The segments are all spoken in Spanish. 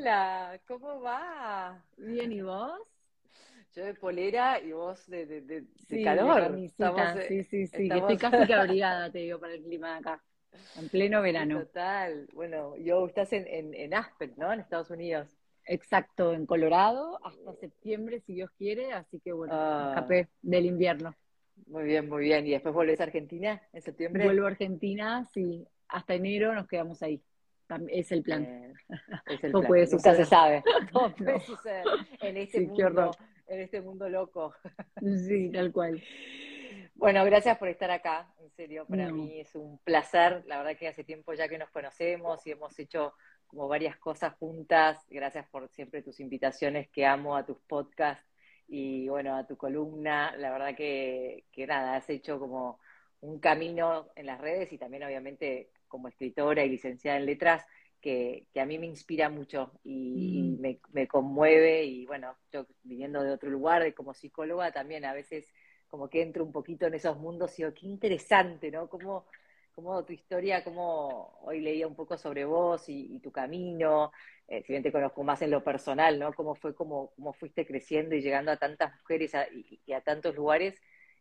Hola, ¿cómo va? Bien, ¿y vos? Yo de polera y vos de, de, de, Sí, calor. camisita, Estamos, sí, sí, sí, estamos- estoy casi que abrigada, te digo, para el clima de acá, en pleno verano. Total. Bueno, yo estás en, en, en Aspen, ¿no? En Estados Unidos. Exacto, en Colorado, hasta septiembre, si Dios quiere, así que bueno, Ah. escapé del invierno. Muy bien, muy bien. ¿Y después volvés a Argentina en septiembre? Vuelvo a Argentina, sí, hasta enero nos quedamos ahí. Es el plan. Es el Todo plan. puede Nunca se sabe. Todo puede No. suceder en este Sí, mundo, en este mundo loco. Sí, tal cual. Bueno, gracias por estar acá, en serio, para No. mí es un placer, la verdad que hace tiempo ya que nos conocemos y hemos hecho como varias cosas juntas, gracias por siempre tus invitaciones que amo a tus podcasts y bueno, a tu columna, la verdad que, que nada, has hecho como un camino en las redes y también obviamente como escritora y licenciada en letras que, que a mí me inspira mucho y, y Mm. me, me conmueve y bueno, yo viniendo de otro lugar, de como psicóloga también a veces como que entro un poquito en esos mundos y digo, qué interesante, ¿no? Cómo, cómo tu historia, cómo hoy leía un poco sobre vos y, y tu camino, eh, si bien te conozco más en lo personal, ¿no? Cómo fue, cómo, cómo fuiste creciendo y llegando a tantas mujeres a- y, y a tantos lugares.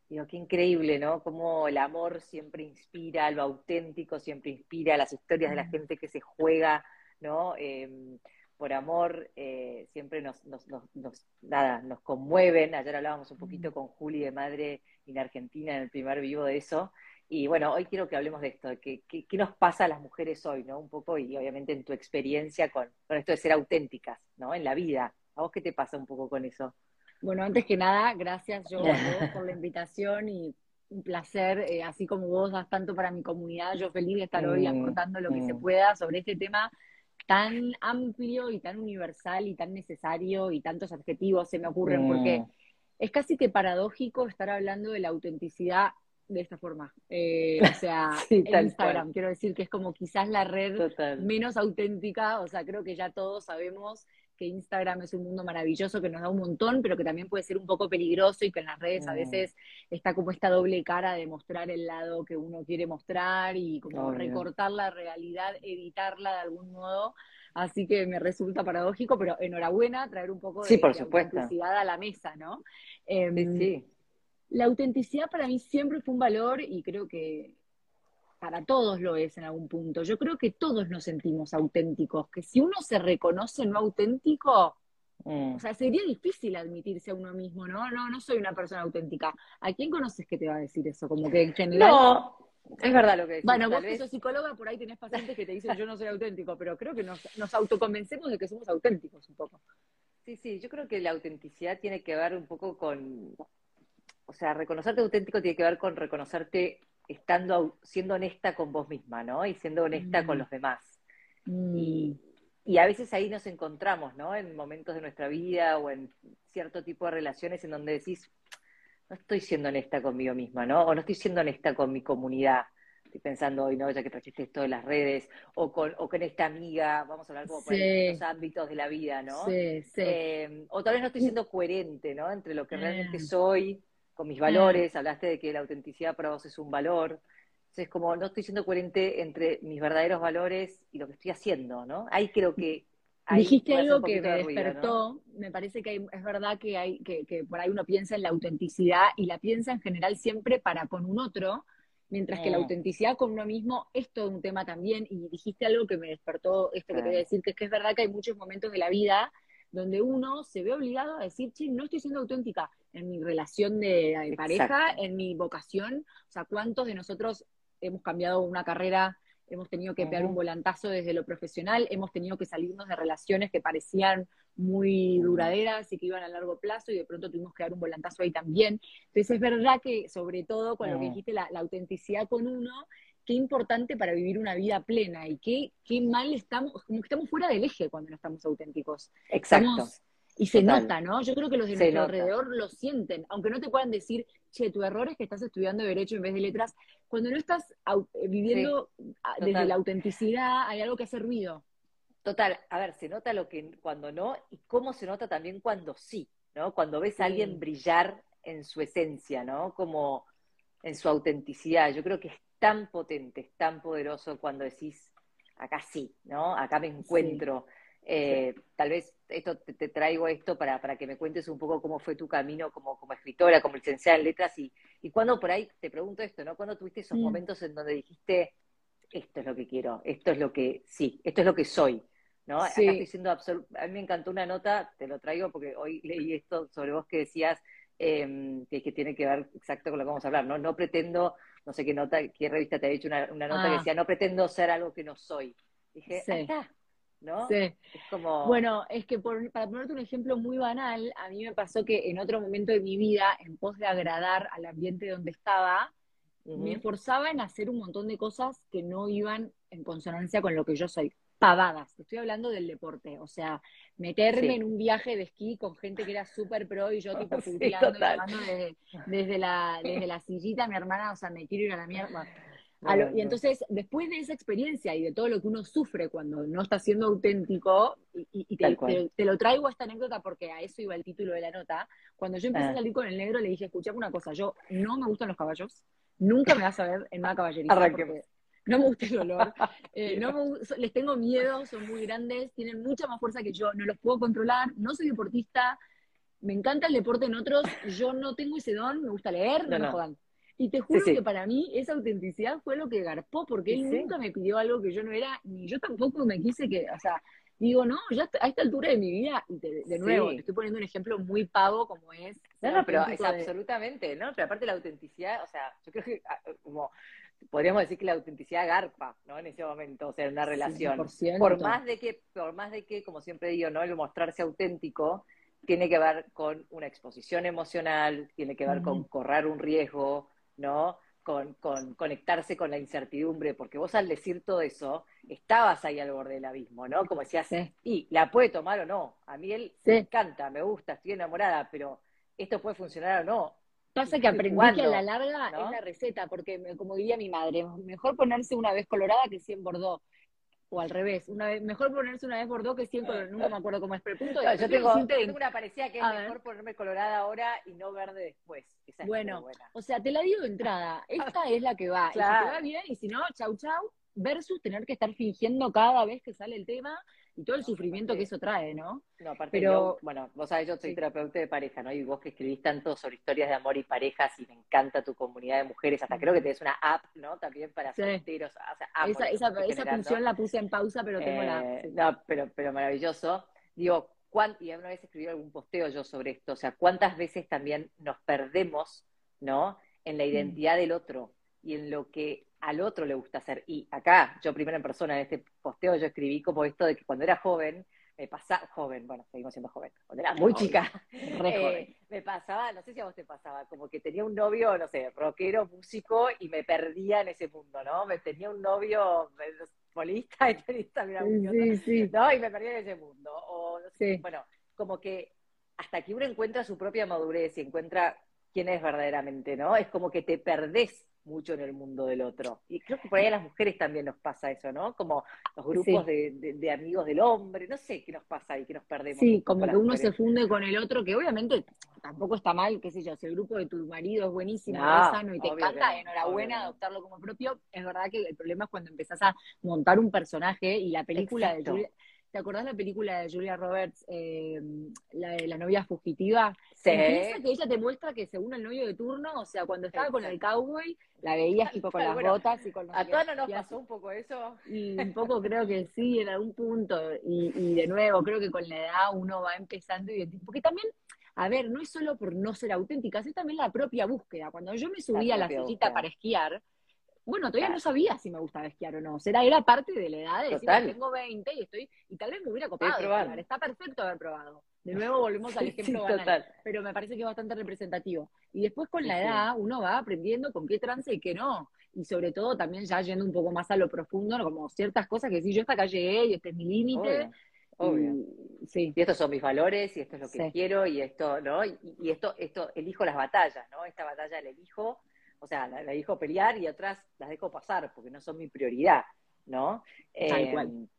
Digo, qué increíble, ¿no? Cómo el amor siempre inspira, lo auténtico siempre inspira, las historias de la gente que se juega, ¿no? Eh, por amor, eh, siempre nos, nos, nos, nos- nada, nos conmueven. Ayer hablábamos un poquito con Juli de Madre en Argentina en el primer vivo de eso. Y bueno, hoy quiero que hablemos de esto, de que, que- qué nos pasa a las mujeres hoy, ¿no? Un poco, y obviamente en tu experiencia con, con esto de ser auténticas, ¿no? En la vida. ¿A vos qué te pasa un poco con eso? Bueno, antes que nada, gracias yo a vos por la invitación y un placer, eh, así como vos das tanto para mi comunidad, yo feliz de estar hoy aportando lo que se pueda sobre este tema tan amplio y tan universal y tan necesario y tantos adjetivos se me ocurren, porque es casi que paradójico estar hablando de la autenticidad de esta forma. Eh, o sea, Sí, en Instagram, cual. quiero decir que es como quizás la red total. menos auténtica, o sea, creo que ya todos sabemos que Instagram es un mundo maravilloso que nos da un montón, pero que también puede ser un poco peligroso y que en las redes a Mm. veces está como esta doble cara de mostrar el lado que uno quiere mostrar y como recortar la realidad, editarla de algún modo. Así que me resulta paradójico, pero enhorabuena traer un poco de, Sí, por de autenticidad a la mesa, ¿no? Em, sí. la autenticidad para mí siempre fue un valor y creo que para todos lo es en algún punto. Yo creo que todos nos sentimos auténticos, que si uno se reconoce no auténtico, Mm. o sea, sería difícil admitirse a uno mismo, ¿no? No, no soy una persona auténtica. ¿A quién conoces que te va a decir eso? Como que en general... No, es verdad lo que decís. Bueno, vos que sos psicóloga, por ahí tenés pacientes que te dicen yo no soy auténtico, pero creo que nos, nos autoconvencemos de que somos auténticos un poco. Sí, sí, yo creo que la autenticidad tiene que ver un poco con, o sea, reconocerte auténtico tiene que ver con reconocerte estando, siendo honesta con vos misma, ¿no? Y siendo honesta con Mm. los demás. Mm, Y, y a veces ahí nos encontramos, ¿no? En momentos de nuestra vida o en cierto tipo de relaciones en donde decís, no estoy siendo honesta conmigo misma, ¿no? O no estoy siendo honesta con mi comunidad. Estoy pensando hoy, ¿no? Ya que trajiste esto de las redes, o con, o con esta amiga, vamos a hablar como por Sí. los ámbitos de la vida, ¿no? Sí, sí. Eh, o tal vez no estoy siendo coherente, ¿no? Entre lo que realmente Mm. soy, con mis valores, hablaste de que la autenticidad para vos es un valor. Entonces, como no estoy siendo coherente entre mis verdaderos valores y lo que estoy haciendo, ¿no? Ahí creo que... ahí Dijiste algo que me de ruido, ¿no? despertó, me parece que hay- es verdad que hay que, que por ahí uno piensa en la autenticidad y la piensa en general siempre para con un otro, mientras que la Mm. autenticidad con uno mismo es todo un tema también y dijiste algo que me despertó esto que te voy a decir, que es que es verdad que hay muchos momentos de la vida donde uno se ve obligado a decir, che, no estoy siendo auténtica en mi relación de, de pareja, en mi vocación, o sea, ¿cuántos de nosotros hemos cambiado una carrera hemos tenido que pegar un volantazo desde lo profesional, hemos tenido que salirnos de relaciones que parecían muy duraderas y que iban a largo plazo y de pronto tuvimos que dar un volantazo ahí también. Entonces es verdad que sobre todo con lo que dijiste, la, la autenticidad con uno, qué importante para vivir una vida plena y qué, qué mal estamos, como que estamos fuera del eje cuando no estamos auténticos. Exacto. Estamos- y se Total. nota, ¿no? Yo creo que los de Se nuestro nota. alrededor lo sienten, aunque no te puedan decir, che, tu error es que estás estudiando Derecho en vez de Letras. Cuando no estás eh, viviendo a- desde la autenticidad, hay algo que hace ruido. Total, a ver, se nota lo que cuando no y cómo se nota también cuando sí, ¿no? Cuando ves a Sí. alguien brillar en su esencia, ¿no? Como en su autenticidad. Yo creo que es tan potente, es tan poderoso cuando decís, acá sí, ¿no? Acá me encuentro. Eh, tal vez esto te, traigo esto para, para que me cuentes un poco cómo fue tu camino como, como escritora, como licenciada en letras y, y cuándo por ahí, te pregunto esto, ¿no? ¿Cuándo tuviste esos mm. momentos en donde dijiste, esto es lo que quiero, esto es lo que, sí, esto es lo que soy? ¿no? Sí. Acá estoy diciendo a mí me encantó una nota, te lo traigo porque hoy leí esto sobre vos que decías, eh, que, que, tiene que ver exacto con lo que vamos a hablar, ¿no? No pretendo, no sé qué nota, qué revista te ha dicho una, nota que ah. decía, no pretendo ser algo que no soy. Dije, sí. acá, ¿no? Sí. Es como... Bueno, es que para ponerte un ejemplo muy banal, a mí me pasó que en otro momento de mi vida, en pos de agradar al ambiente donde estaba, me esforzaba en hacer un montón de cosas que no iban en consonancia con lo que yo soy pavadas. Estoy hablando del deporte, o sea, meterme en un viaje de esquí con gente que era súper pro y yo tipo sí, desde, desde, la, desde la sillita, mi hermana, o sea, me quiero ir a la mierda. Y entonces, después de esa experiencia y de todo lo que uno sufre cuando no está siendo auténtico, y, te, lo traigo a esta anécdota porque a eso iba el título de la nota, cuando yo empecé a ah. salir con el negro le dije, escuchame una cosa, yo no me gustan los caballos, nunca me vas a ver en una caballería no me gusta el olor, eh, no les tengo miedo, son muy grandes, tienen mucha más fuerza que yo, no los puedo controlar, no soy deportista, me encanta el deporte en otros, yo no tengo ese don, me gusta leer, no, me jodan. Y te juro que para mí esa autenticidad fue lo que garpó, porque él nunca me pidió algo que yo no era, ni yo tampoco me quise que, o sea, digo, no, ya a esta altura de mi vida, y de, nuevo, te estoy poniendo un ejemplo muy pavo como es. No, no, pero es absolutamente, ¿no? Pero aparte la autenticidad, o sea, yo creo que ah, como podríamos decir que la autenticidad garpa, ¿no? En ese momento, o sea, en una relación. Por más de que, por más de que, como siempre digo, ¿no? El mostrarse auténtico tiene que ver con una exposición emocional, tiene que ver con correr un riesgo, ¿no? Con, con, conectarse con la incertidumbre, porque vos al decir todo eso, estabas ahí al borde del abismo, ¿no? Como decías, y la puede tomar o no. A mí él me encanta, me gusta, estoy enamorada, pero esto puede funcionar o no. Pasa que aprendí que a la larga es la receta, porque como diría mi madre, mejor ponerse una vez colorada que 100 bordó. O al revés, una vez, mejor ponerse una vez bordó que 100 colorada. Nunca me acuerdo cómo es, pero el punto yo tengo, una parecida que es mejor ponerme colorada ahora y no verde después. bueno, o sea, te la digo de entrada, esta es la que va. Y si te va bien, y si no, chau chau, versus tener que estar fingiendo cada vez que sale el tema y todo el sufrimiento que eso trae, ¿no? No, aparte, Pero, bueno, vos sabés, yo soy terapeuta de pareja, ¿no? Y vos que escribís tanto sobre historias de amor y parejas y me encanta tu comunidad de mujeres, hasta creo que tenés una app, ¿no? También para solteros. O sea, esa, esa, función la puse en pausa, pero tengo la... Eh, no, pero, pero maravilloso. Digo, y una vez escribí algún posteo yo sobre esto, o sea, cuántas veces también nos perdemos, ¿no? En la mm. identidad del otro y en lo que al otro le gusta hacer. Y acá, yo primero en persona, en este posteo, yo escribí como esto de que cuando era joven, me pasaba, joven, bueno, seguimos siendo joven, cuando era muy chica, eh, me pasaba, no sé si a vos te pasaba, como que tenía un novio, no sé, rockero, músico, y me perdía en ese mundo, ¿no? Me tenía un novio polista y tenista, mira, sí, sí. ¿no? Y me perdía en ese mundo. O, no sé, bueno, como que hasta que uno encuentra su propia madurez y encuentra quién es verdaderamente, ¿no? Es como que te perdés mucho en el mundo del otro. Y creo que por ahí a las mujeres también nos pasa eso, ¿no? Como los grupos de, amigos del hombre, no sé qué nos pasa ahí, que nos perdemos. Sí, como que uno se funde con el otro, que obviamente tampoco está mal, qué sé yo, si el grupo de tu marido es buenísimo, es sano y te encanta, enhorabuena, adoptarlo como propio. Es verdad que el problema es cuando empezás a montar un personaje y la película de ¿Te acordás la película de Julia Roberts, eh, la de la novia fugitiva? Sí. Empieza que ella te muestra que según el novio de turno, o sea, cuando estaba con el cowboy, la veías tipo con las botas y con los ¿A todas no nos pasó un poco eso? Y un poco creo que sí, en algún punto. Y, y de nuevo, creo que con la edad uno va empezando y porque también a ver, no es solo por no ser auténtica, es también la propia búsqueda. Cuando yo me subí a la sillita para esquiar, bueno, todavía no sabía si me gustaba esquiar o no. Será, era parte de la edad de decir, tengo 20 y estoy, y tal vez me hubiera copado. Está perfecto haber probado. De nuevo volvemos al ejemplo banal, pero me parece que es bastante representativo. Y después con la edad uno va aprendiendo con qué trance y qué no. Y sobre todo también ya yendo un poco más a lo profundo, como ciertas cosas que si yo hasta acá llegué y este es mi límite. Obvio. Y, sí. y estos son mis valores, y esto es lo que quiero, y esto, ¿no? Y, y, esto, esto, elijo las batallas, ¿no? Esta batalla la elijo o sea, la, dejo pelear y otras las dejo pasar porque no son mi prioridad, ¿no? Eh,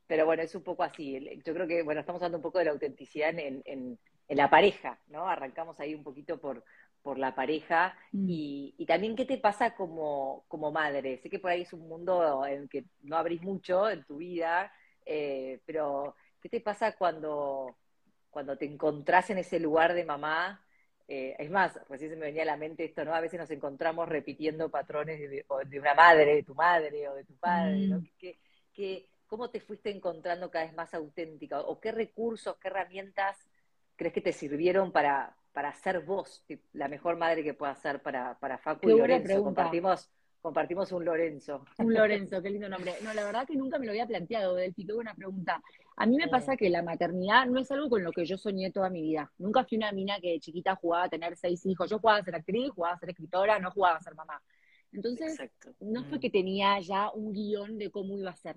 pero bueno, es un poco así. Yo creo que, bueno, estamos hablando un poco de la autenticidad en, en, la pareja, ¿no? Arrancamos ahí un poquito por, por la pareja mm. y, y, también qué te pasa como, como madre. Sé que por ahí es un mundo en que no abrís mucho en tu vida, eh, pero ¿Qué te pasa cuando, cuando te encontrás en ese lugar de mamá? Eh, es más, recién se me venía a la mente esto, ¿no? A veces nos encontramos repitiendo patrones de, una madre, de tu madre o de tu padre, ¿no? Mm. cómo te fuiste encontrando cada vez más auténtica? ¿O qué recursos, qué herramientas crees que te sirvieron para, para ser vos la mejor madre que puedas ser para, para Facu y Lorenzo? Compartimos compartimos un Lorenzo. Un Lorenzo, qué lindo nombre. No, la verdad que nunca me lo había planteado, Delphi, qué buena pregunta. A mí me pasa que la maternidad no es algo con lo que yo soñé toda mi vida. Nunca fui una mina que de chiquita jugaba a tener seis hijos. Yo jugaba a ser actriz, jugaba a ser escritora, no jugaba a ser mamá. Entonces, no fue mm. que tenía ya un guion de cómo iba a ser.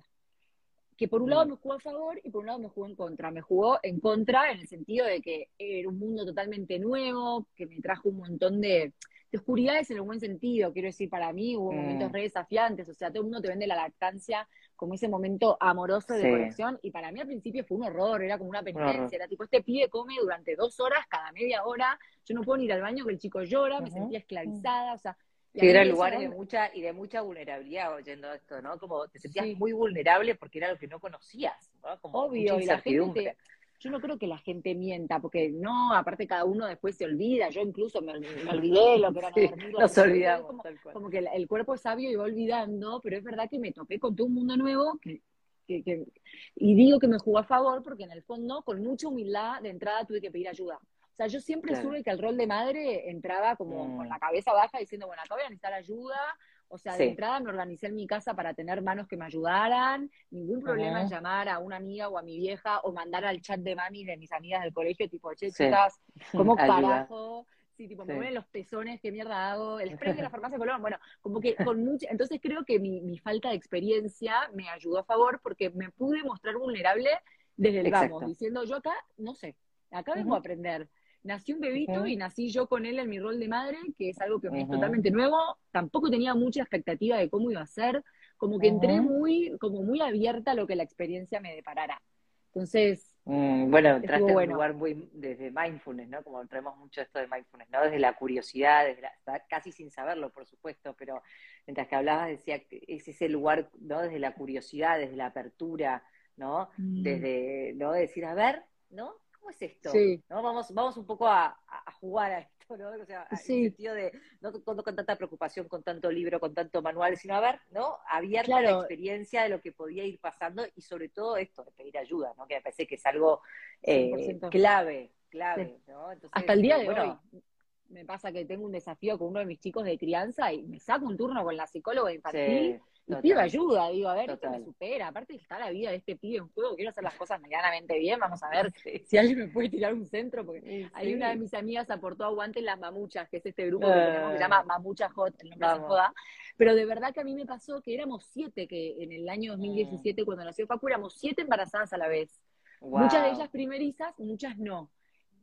Que por un lado mm. me jugó a favor y por un lado me jugó en contra. Me jugó en contra en el sentido de que era un mundo totalmente nuevo, que me trajo un montón de, de oscuridades en el buen sentido, quiero decir, para mí hubo momentos mm. re desafiantes, o sea, todo el mundo te vende la lactancia como ese momento amoroso de conexión, y para mí al principio fue un horror, era como una penitencia, era tipo, este pibe come durante dos horas, cada media hora, yo no puedo ir al baño que el chico llora, me sentía esclavizada, o sea... Sí, era lugar de mucha, y de mucha vulnerabilidad oyendo esto, ¿no? Como te sentías muy vulnerable porque era lo que no conocías, ¿no? Como Obvio, y la gente yo no creo que la gente mienta, porque no, aparte cada uno después se olvida, yo incluso me, olvidé lo que era sí, dormir. Nos olvidamos. Como, como, que el, cuerpo es sabio y va olvidando, pero es verdad que me topé con todo un mundo nuevo que, que, y digo que me jugó a favor porque en el fondo, con mucha humildad, de entrada tuve que pedir ayuda. O sea, yo siempre supe que el rol de madre entraba como con mm. la cabeza baja diciendo, bueno, acá voy a necesitar ayuda, o sea, de entrada me organicé en mi casa para tener manos que me ayudaran, ningún problema en llamar a una amiga o a mi vieja o mandar al chat de mami de mis amigas del colegio, tipo, che, chicas, ¿cómo carajo? Sí, tipo, me mueven los pezones, ¿qué mierda hago? El spray de la farmacia Colón, bueno, como que con mucha... Entonces creo que mi, mi, falta de experiencia me ayudó a favor porque me pude mostrar vulnerable desde el vamos, diciendo, yo acá, no sé, acá vengo a aprender nació un bebito y nací yo con él en mi rol de madre, que es algo que me es totalmente nuevo. Tampoco tenía mucha expectativa de cómo iba a ser, como que entré muy, como muy abierta a lo que la experiencia me deparara. Entonces, mm, bueno, entraste en un lugar muy desde mindfulness, ¿no? Como traemos mucho esto de mindfulness, ¿no? Desde la curiosidad, desde casi sin saberlo, por supuesto, pero mientras que hablabas decía que es ese lugar, ¿no? Desde la curiosidad, desde la apertura, ¿no? Mm. Desde, ¿no? Decir, a ver, ¿no? ¿Cómo es esto? ¿No? Vamos, vamos un poco a, jugar a esto, ¿no? O sea, en el sentido de, no con, con, tanta preocupación, con tanto libro, con tanto manual, sino a ver, ¿no? Abierta la experiencia de lo que podía ir pasando y sobre todo esto de pedir ayuda, ¿no? Que me parece que es algo eh, clave, clave, ¿no? Hasta el día de hoy me pasa que tengo un desafío con uno de mis chicos de crianza y me saco un turno con la psicóloga infantil y pido ayuda, digo, a ver, esto me supera, aparte está la vida de este pibe en juego, quiero hacer las cosas medianamente bien, vamos a ver si alguien me puede tirar un centro, porque hay una de mis amigas aportó aguante en las mamuchas, que es este grupo que, tenemos, que se llama. Mamucha Hot, el nombre se joda, pero de verdad que a mí me pasó que éramos siete, que en el año 2017 mm. cuando nació Facu éramos siete embarazadas a la vez, muchas de ellas primerizas, muchas no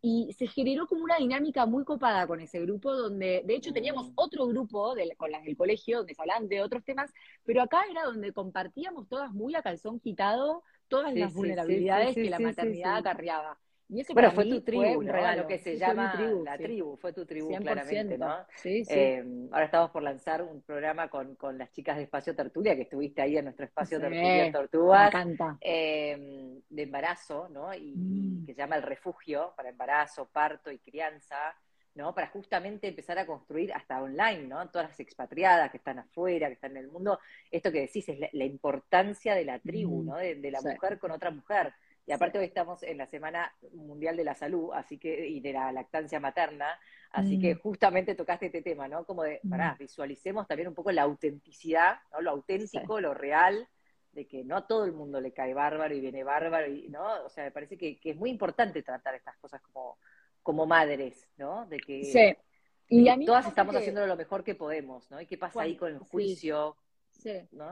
y se generó como una dinámica muy copada con ese grupo, donde de hecho teníamos mm. otro grupo con las del colegio, donde se hablaban de otros temas, pero acá era donde compartíamos todas muy a calzón quitado todas las vulnerabilidades que la maternidad acarreaba. Y bueno, fue tu tribu, Lo que se llama la tribu, fue tu tribu, claramente, ¿no? Sí, sí. Eh, ahora estamos por lanzar un programa con, con, las chicas de Espacio Tertulia, que estuviste ahí en nuestro Espacio Tertulia Tortugas. Eh, de embarazo, ¿no? Y, mm. que se llama El Refugio para embarazo, parto y crianza, ¿no? Para justamente empezar a construir hasta online, ¿no? Todas las expatriadas que están afuera, que están en el mundo. Esto que decís es la, importancia de la tribu, mm. ¿no? De, la mujer con otra mujer y aparte hoy estamos en la Semana Mundial de la Salud, así que, y de la lactancia materna, así que mm. justamente tocaste este tema, ¿no? Como de, pará, mm. visualicemos también un poco la autenticidad, ¿no? Lo auténtico, lo real, de que no a todo el mundo le cae bárbaro y viene bárbaro, y, ¿no? O sea, me parece que, es muy importante tratar estas cosas como, como madres, ¿no? De que sí. y todas estamos haciendo lo mejor que podemos, ¿no? ¿Y qué pasa ahí con el juicio?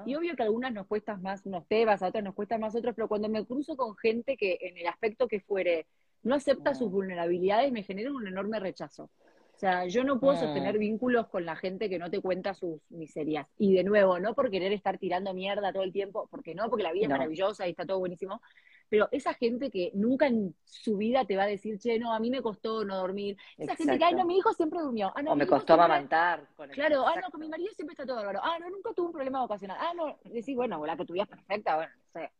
Y obvio que a algunas nos cuestan más unos temas, a otras nos cuestan más otros, pero cuando me cruzo con gente que en el aspecto que fuere no acepta sus vulnerabilidades, me genera un enorme rechazo. O sea, yo no puedo sostener vínculos con la gente que no te cuenta sus miserias. Y de nuevo, no por querer estar tirando mierda todo el tiempo, porque no, porque la vida es maravillosa y está todo buenísimo, pero esa gente que nunca en su vida te va a decir, che, no, a mí me costó no dormir. Esa gente que, ay, no, mi hijo siempre durmió. Ah, no, o me costó amamantar. claro, ah, no, con mi marido siempre está todo bárbaro. Ah, no, nunca tuvo un problema vocacional. Ah, no, decís, bueno, la que tuvieras perfecta, bueno, no sé.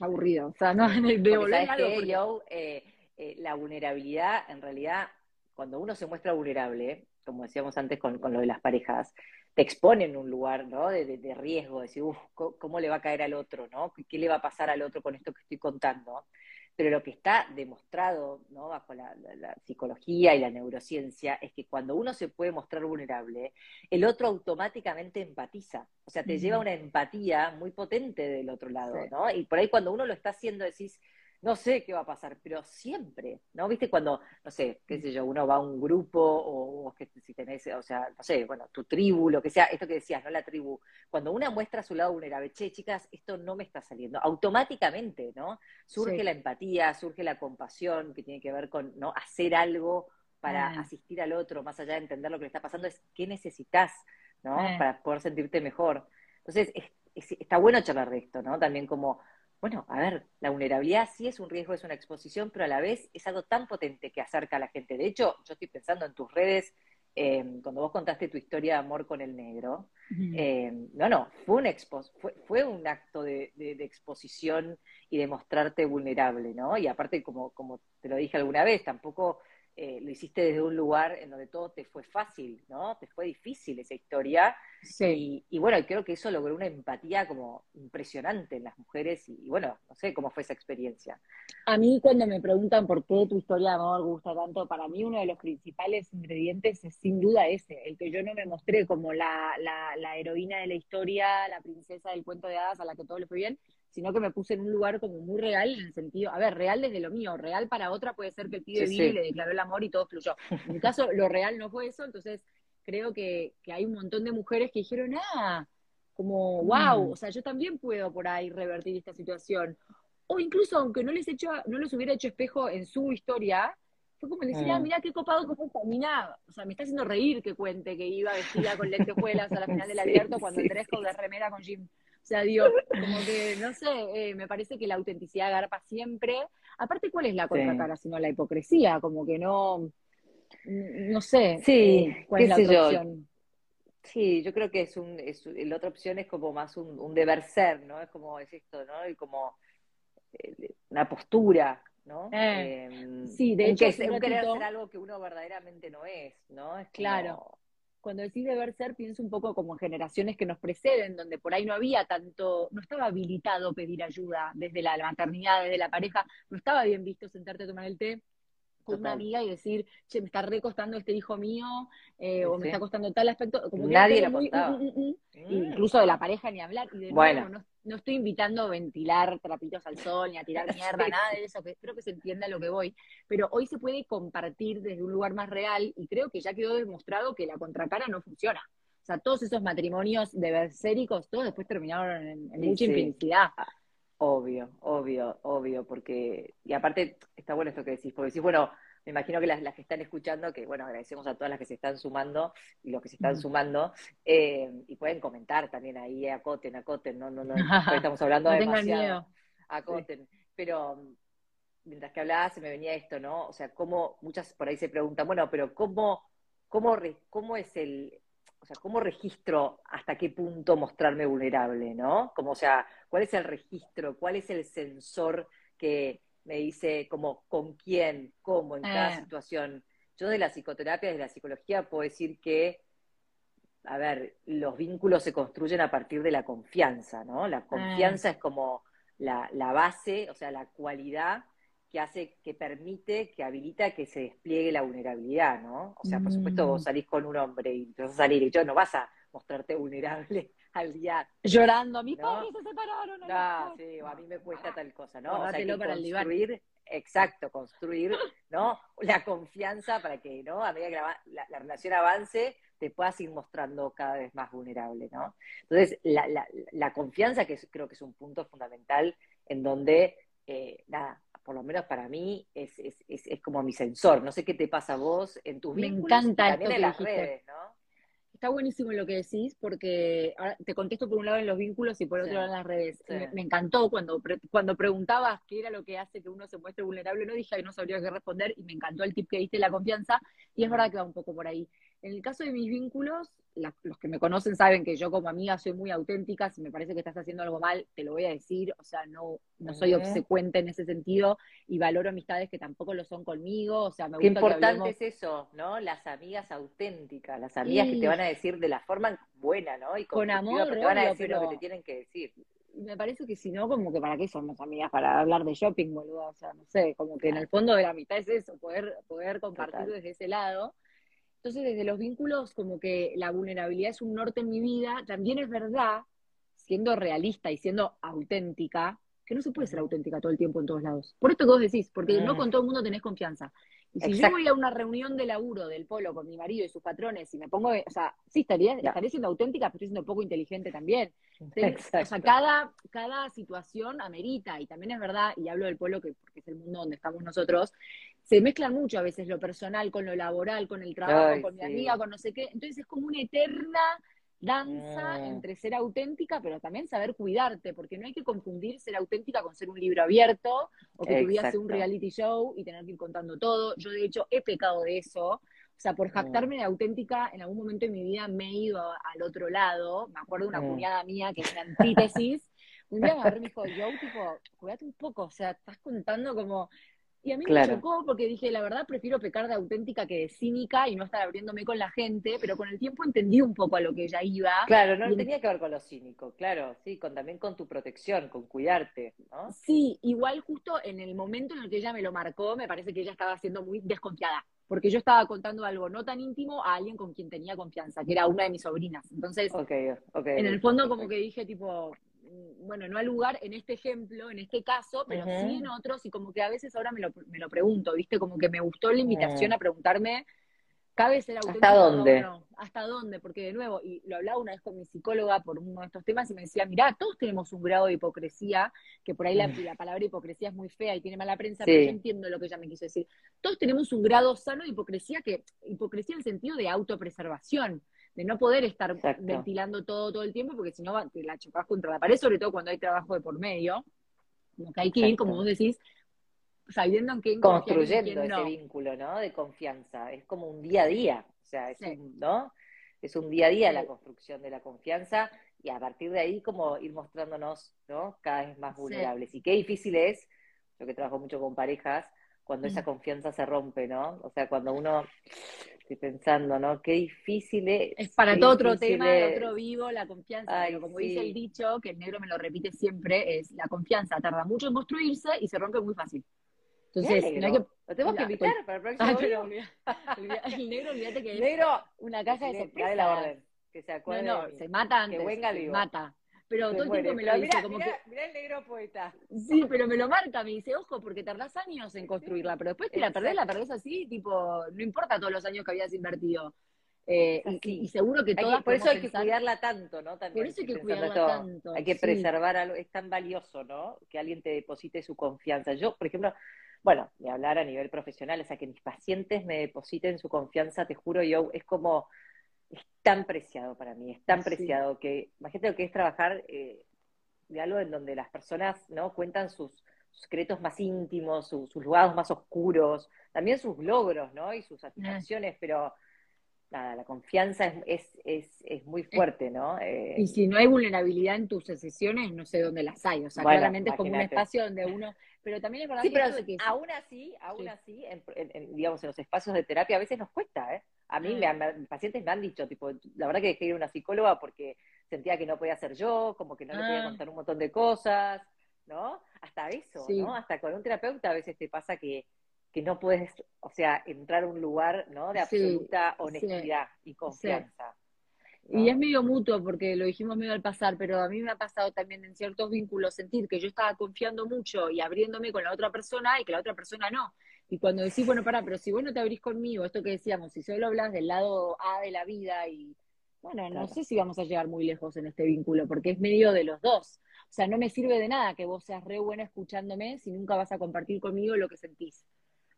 aburrido. O sea, no de volver algo. Eh, eh, la vulnerabilidad, en realidad, cuando uno se muestra vulnerable, como decíamos antes con, lo de las parejas, te expone en un lugar ¿no? de, riesgo, de decir, uff, ¿cómo le va a caer al otro? ¿no? ¿Qué le va a pasar al otro con esto que estoy contando? Pero lo que está demostrado ¿no? bajo la, psicología y la neurociencia es que cuando uno se puede mostrar vulnerable, el otro automáticamente empatiza. O sea, te lleva una empatía muy potente del otro lado, ¿no? Y por ahí cuando uno lo está haciendo decís, no sé qué va a pasar, pero siempre, ¿no? ¿Viste cuando, no sé, qué sé yo, uno va a un grupo o, que si tenés, o sea, no sé, bueno, tu tribu, lo que sea, esto que decías, ¿no? La tribu, cuando una muestra su lado vulnerable, che, chicas, esto no me está saliendo, automáticamente, ¿no? Surge la empatía, surge la compasión, que tiene que ver con, ¿no? Hacer algo para asistir al otro, más allá de entender lo que le está pasando, es qué necesitas, ¿no? Ah. Para poder sentirte mejor. Entonces, está bueno charlar de esto, ¿no? También como bueno, a ver, la vulnerabilidad sí es un riesgo, es una exposición, pero a la vez es algo tan potente que acerca a la gente. De hecho, yo estoy pensando en tus redes, em, cuando vos contaste tu historia de amor con el negro, em, no, no, fue un, fue, fue un acto de, exposición y de mostrarte vulnerable, ¿no? Y aparte, como, como te lo dije alguna vez, tampoco eh, lo hiciste desde un lugar en donde todo te fue fácil, ¿no? Te fue difícil esa historia. Sí. Y, bueno, creo que eso logró una empatía como impresionante en las mujeres y, bueno, no sé cómo fue esa experiencia. A mí cuando me preguntan por qué tu historia de amor gusta tanto, para mí uno de los principales ingredientes es sin duda ese, el que yo no me mostré como la, la, la heroína de la historia, la princesa del cuento de hadas a la que todo le fue bien, sino que me puse en un lugar como muy real en el sentido, a ver, real desde lo mío, real para otra puede ser que el pibe vino y le declaró el amor y todo fluyó. En mi caso, lo real no fue eso, entonces creo que, hay un montón de mujeres que dijeron, ah, como, wow, mm. o sea, yo también puedo por ahí revertir esta situación. O incluso, aunque no les, hecho, no les hubiera hecho espejo en su historia, fue como decir, ah, mm. mira qué copado como esta o sea, me está haciendo reír que cuente que iba vestida con lentejuelas a la final del abierto cuando entré con la remera con Jim o sea, digo, como que, no sé, eh, me parece que la autenticidad garpa siempre. Aparte, ¿cuál es la contracara sino la hipocresía? Como que no, no sé. Sí, eh, ¿cuál es la otra opción? Sí, yo creo que es un, es, la otra opción es como más un, deber ser, ¿no? Es como es esto, ¿no? Y como eh, una postura, ¿no? Em, sí, de hecho, es un querer ser algo que uno verdaderamente no es, ¿no? Es claro cuando decís deber ser, pienso un poco como en generaciones que nos preceden, donde por ahí no había tanto, no estaba habilitado pedir ayuda desde la maternidad, desde la pareja, no estaba bien visto sentarte a tomar el té con una amiga y decir, che, me está recostando este hijo mío, eh, o me está costando tal aspecto, como Nadie lo muy, uh, uh, uh, incluso de la pareja ni hablar, y de bueno. nuevo, no, estoy invitando a ventilar trapitos al sol, ni a tirar mierda, nada de eso, que creo que se entienda lo que voy, pero hoy se puede compartir desde un lugar más real, y creo que ya quedó demostrado que la contracara no funciona. O sea, todos esos matrimonios de berséricos, todos después terminaron en, mucha infelicidad. Obvio, obvio, obvio, porque, y aparte está bueno esto que decís, porque decís, bueno, me imagino que las, las que están escuchando, que bueno, agradecemos a todas las que se están sumando y los que se están sumando, eh, y pueden comentar también ahí, acoten, acoten, no, no, no, estamos hablando de demasiado, acoten, pero mientras que hablaba se me venía esto, ¿no? O sea, cómo, muchas por ahí se preguntan, bueno, pero ¿cómo, cómo, cómo es el, o sea, ¿cómo registro hasta qué punto mostrarme vulnerable, no? Como, o sea, ¿cuál es el registro? ¿Cuál es el sensor que me dice como con quién, cómo, en cada ah. situación? Yo de la psicoterapia, de la psicología, puedo decir que, a ver, los vínculos se construyen a partir de la confianza, ¿no? La confianza ah. es como la, la base, o sea, la cualidad que hace, que permite, que habilita que se despliegue la vulnerabilidad, ¿no? O sea, por supuesto, vos mm. salís con un hombre y te vas a salir y yo no vas a mostrarte vulnerable al día. Llorando, a mi padre se separaron. No, sí, o a mí me cuesta tal cosa, ¿no? o sea, hay que construir, exacto, construir, ¿no? La confianza para que, ¿no? A medida que la, la, relación avance, te puedas ir mostrando cada vez más vulnerable, ¿no? Entonces, la, la, la confianza, que creo que es un punto fundamental en donde, eh, nada, por lo menos para mí, es, es, es, como mi sensor. No sé qué te pasa a vos en tus Me encanta también en las redes, ¿no? Está buenísimo lo que decís, porque ahora te contesto por un lado en los vínculos y por otro lado en las redes. Me, encantó cuando, cuando preguntabas qué era lo que hace que uno se muestre vulnerable, no dije que no sabría qué responder y me encantó el tip que diste, la confianza, y es verdad que va un poco por ahí. En el caso de mis vínculos, los que me conocen saben que yo como amiga soy muy auténtica, si me parece que estás haciendo algo mal, te lo voy a decir, o sea, no, no soy obsecuente en ese sentido y valoro amistades que tampoco lo son conmigo, o sea, me Qué importante es eso, ¿no? Las amigas auténticas, las amigas que te van a decir de la forma buena, ¿no? Y con amor, te van a decir lo que te tienen que decir. Me parece que si no, como que para qué somos amigas, para hablar de shopping, boludo, o sea, no sé, como que en el fondo de la mitad es eso, poder, poder compartir desde ese lado. Entonces, desde los vínculos, como que la vulnerabilidad es un norte en mi vida, también es verdad, siendo realista y siendo auténtica, que no se puede ser auténtica todo el tiempo en todos lados. Por esto que vos decís, porque no mm. con todo el mundo tenés confianza. Y si yo voy a una reunión de laburo del polo con mi marido y sus patrones y me pongo, o sea, sí, estaría, estaría siendo auténtica, pero estoy siendo poco inteligente también. o sea, cada, cada situación amerita, y también es verdad, y hablo del polo que, porque es el mundo donde estamos nosotros, se mezclan mucho a veces lo personal con lo laboral, con el trabajo, con mi amiga, con no sé qué. Entonces es como una eterna danza mm. entre ser auténtica, pero también saber cuidarte, porque no hay que confundir ser auténtica con ser un libro abierto o que tu vida sea un reality show y tener que ir contando todo. Yo, de hecho, he pecado de eso. O sea, por mm. jactarme de auténtica, en algún momento de mi vida me he ido al otro lado. Me acuerdo de una mm. cuñada mía que es una antítesis. Un día me dijo, yo, tipo, cuídate un poco, o sea, estás contando como y a mí me chocó porque dije, la verdad, prefiero pecar de auténtica que de cínica y no estar abriéndome con la gente, pero con el tiempo entendí un poco a lo que ella iba. Claro, no tenía que ver con lo cínico, claro, sí, con, también con tu protección, con cuidarte, ¿no? Sí, igual justo en el momento en el que ella me lo marcó, me parece que ella estaba siendo muy desconfiada, porque yo estaba contando algo no tan íntimo a alguien con quien tenía confianza, que era una de mis sobrinas. Entonces, en el fondo como que dije tipo, bueno, no al lugar en este ejemplo, en este caso, pero sí en otros, y como que a veces ahora me lo, me lo pregunto, ¿viste? Como que me gustó la invitación mm. a preguntarme, ¿cabe ser auténtico? ¿Hasta dónde? ¿Hasta dónde? Porque de nuevo, y lo hablaba una vez con mi psicóloga por uno de estos temas, y me decía, mirá, todos tenemos un grado de hipocresía, que por ahí la, mm. la palabra hipocresía es muy fea y tiene mala prensa, pero yo entiendo lo que ella me quiso decir. Todos tenemos un grado sano de hipocresía, que hipocresía en el sentido de autopreservación de no poder estar ventilando todo todo el tiempo, porque si no te la chocas contra la pared, sobre todo cuando hay trabajo de por medio. Como que hay que ir, como vos decís, sabiendo en qué construyendo ese vínculo, ¿no? De confianza. Es como un día a día, o sea, es un, ¿no? Es un día a día la construcción de la confianza y a partir de ahí como ir mostrándonos, ¿no? Cada vez más vulnerables. Y qué difícil es, yo que trabajo mucho con parejas, cuando esa mm. confianza se rompe, ¿no? O sea, cuando uno estoy pensando, ¿no? Qué difícil es. Es para todo otro tema, otro vivo, la confianza. pero como dice el dicho, que el negro me lo repite siempre, es la confianza tarda mucho en construirse y se rompe muy fácil. Entonces, no hay que. Lo tenemos que invitar para el próximo. Ah, el, negro, olvídate que negro, es una caja de la orden. Que se acuerde. No, no, se mata antes. Que venga se mata pero todo el tiempo me lo dice. como que... mirá el negro poeta. Sí, pero me lo marca, me dice, ojo, porque tardás años en construirla, pero después que la perdés, la perdés así, tipo, no importa todos los años que habías invertido. Eh, y, seguro que todas Por eso hay que cuidarla tanto, ¿no? También por eso hay que cuidarla tanto. Hay que preservar algo, es tan valioso, ¿no? Que alguien te deposite su confianza. Yo, por ejemplo, bueno, de hablar a nivel profesional, o sea, que mis pacientes me depositen su confianza, te juro, yo, es como es tan preciado para mí, es tan preciado que, imagínate lo que es trabajar eh, de algo en donde las personas no cuentan sus, secretos más íntimos, sus lugares más oscuros, también sus logros, ¿no? Y sus satisfacciones, pero nada, la confianza es, es, es, es muy fuerte, ¿no? Eh, y si no hay vulnerabilidad en tus sesiones, no sé dónde las hay. O sea, claramente es como un espacio donde uno. Pero también es verdad sí, pero que aún así, aún así, en, digamos, en los espacios de terapia a veces nos cuesta, ¿eh? A mí, me, mm. pacientes me han dicho, tipo, la verdad que dejé ir a una psicóloga porque sentía que no podía ser yo, como que no le podía ah. contar un montón de cosas, ¿no? Hasta eso, ¿no? Hasta con un terapeuta a veces te pasa que que no puedes, o sea, entrar a un lugar, ¿no? De absoluta honestidad y confianza. Y es medio mutuo, porque lo dijimos medio al pasar, pero a mí me ha pasado también en ciertos vínculos sentir que yo estaba confiando mucho y abriéndome con la otra persona y que la otra persona no. Y cuando decís, bueno, pará, pero si vos no te abrís conmigo, esto que decíamos, si solo hablas del lado A de la vida y, bueno, no sé si vamos a llegar muy lejos en este vínculo, porque es medio de los dos. O sea, no me sirve de nada que vos seas re buena escuchándome si nunca vas a compartir conmigo lo que sentís.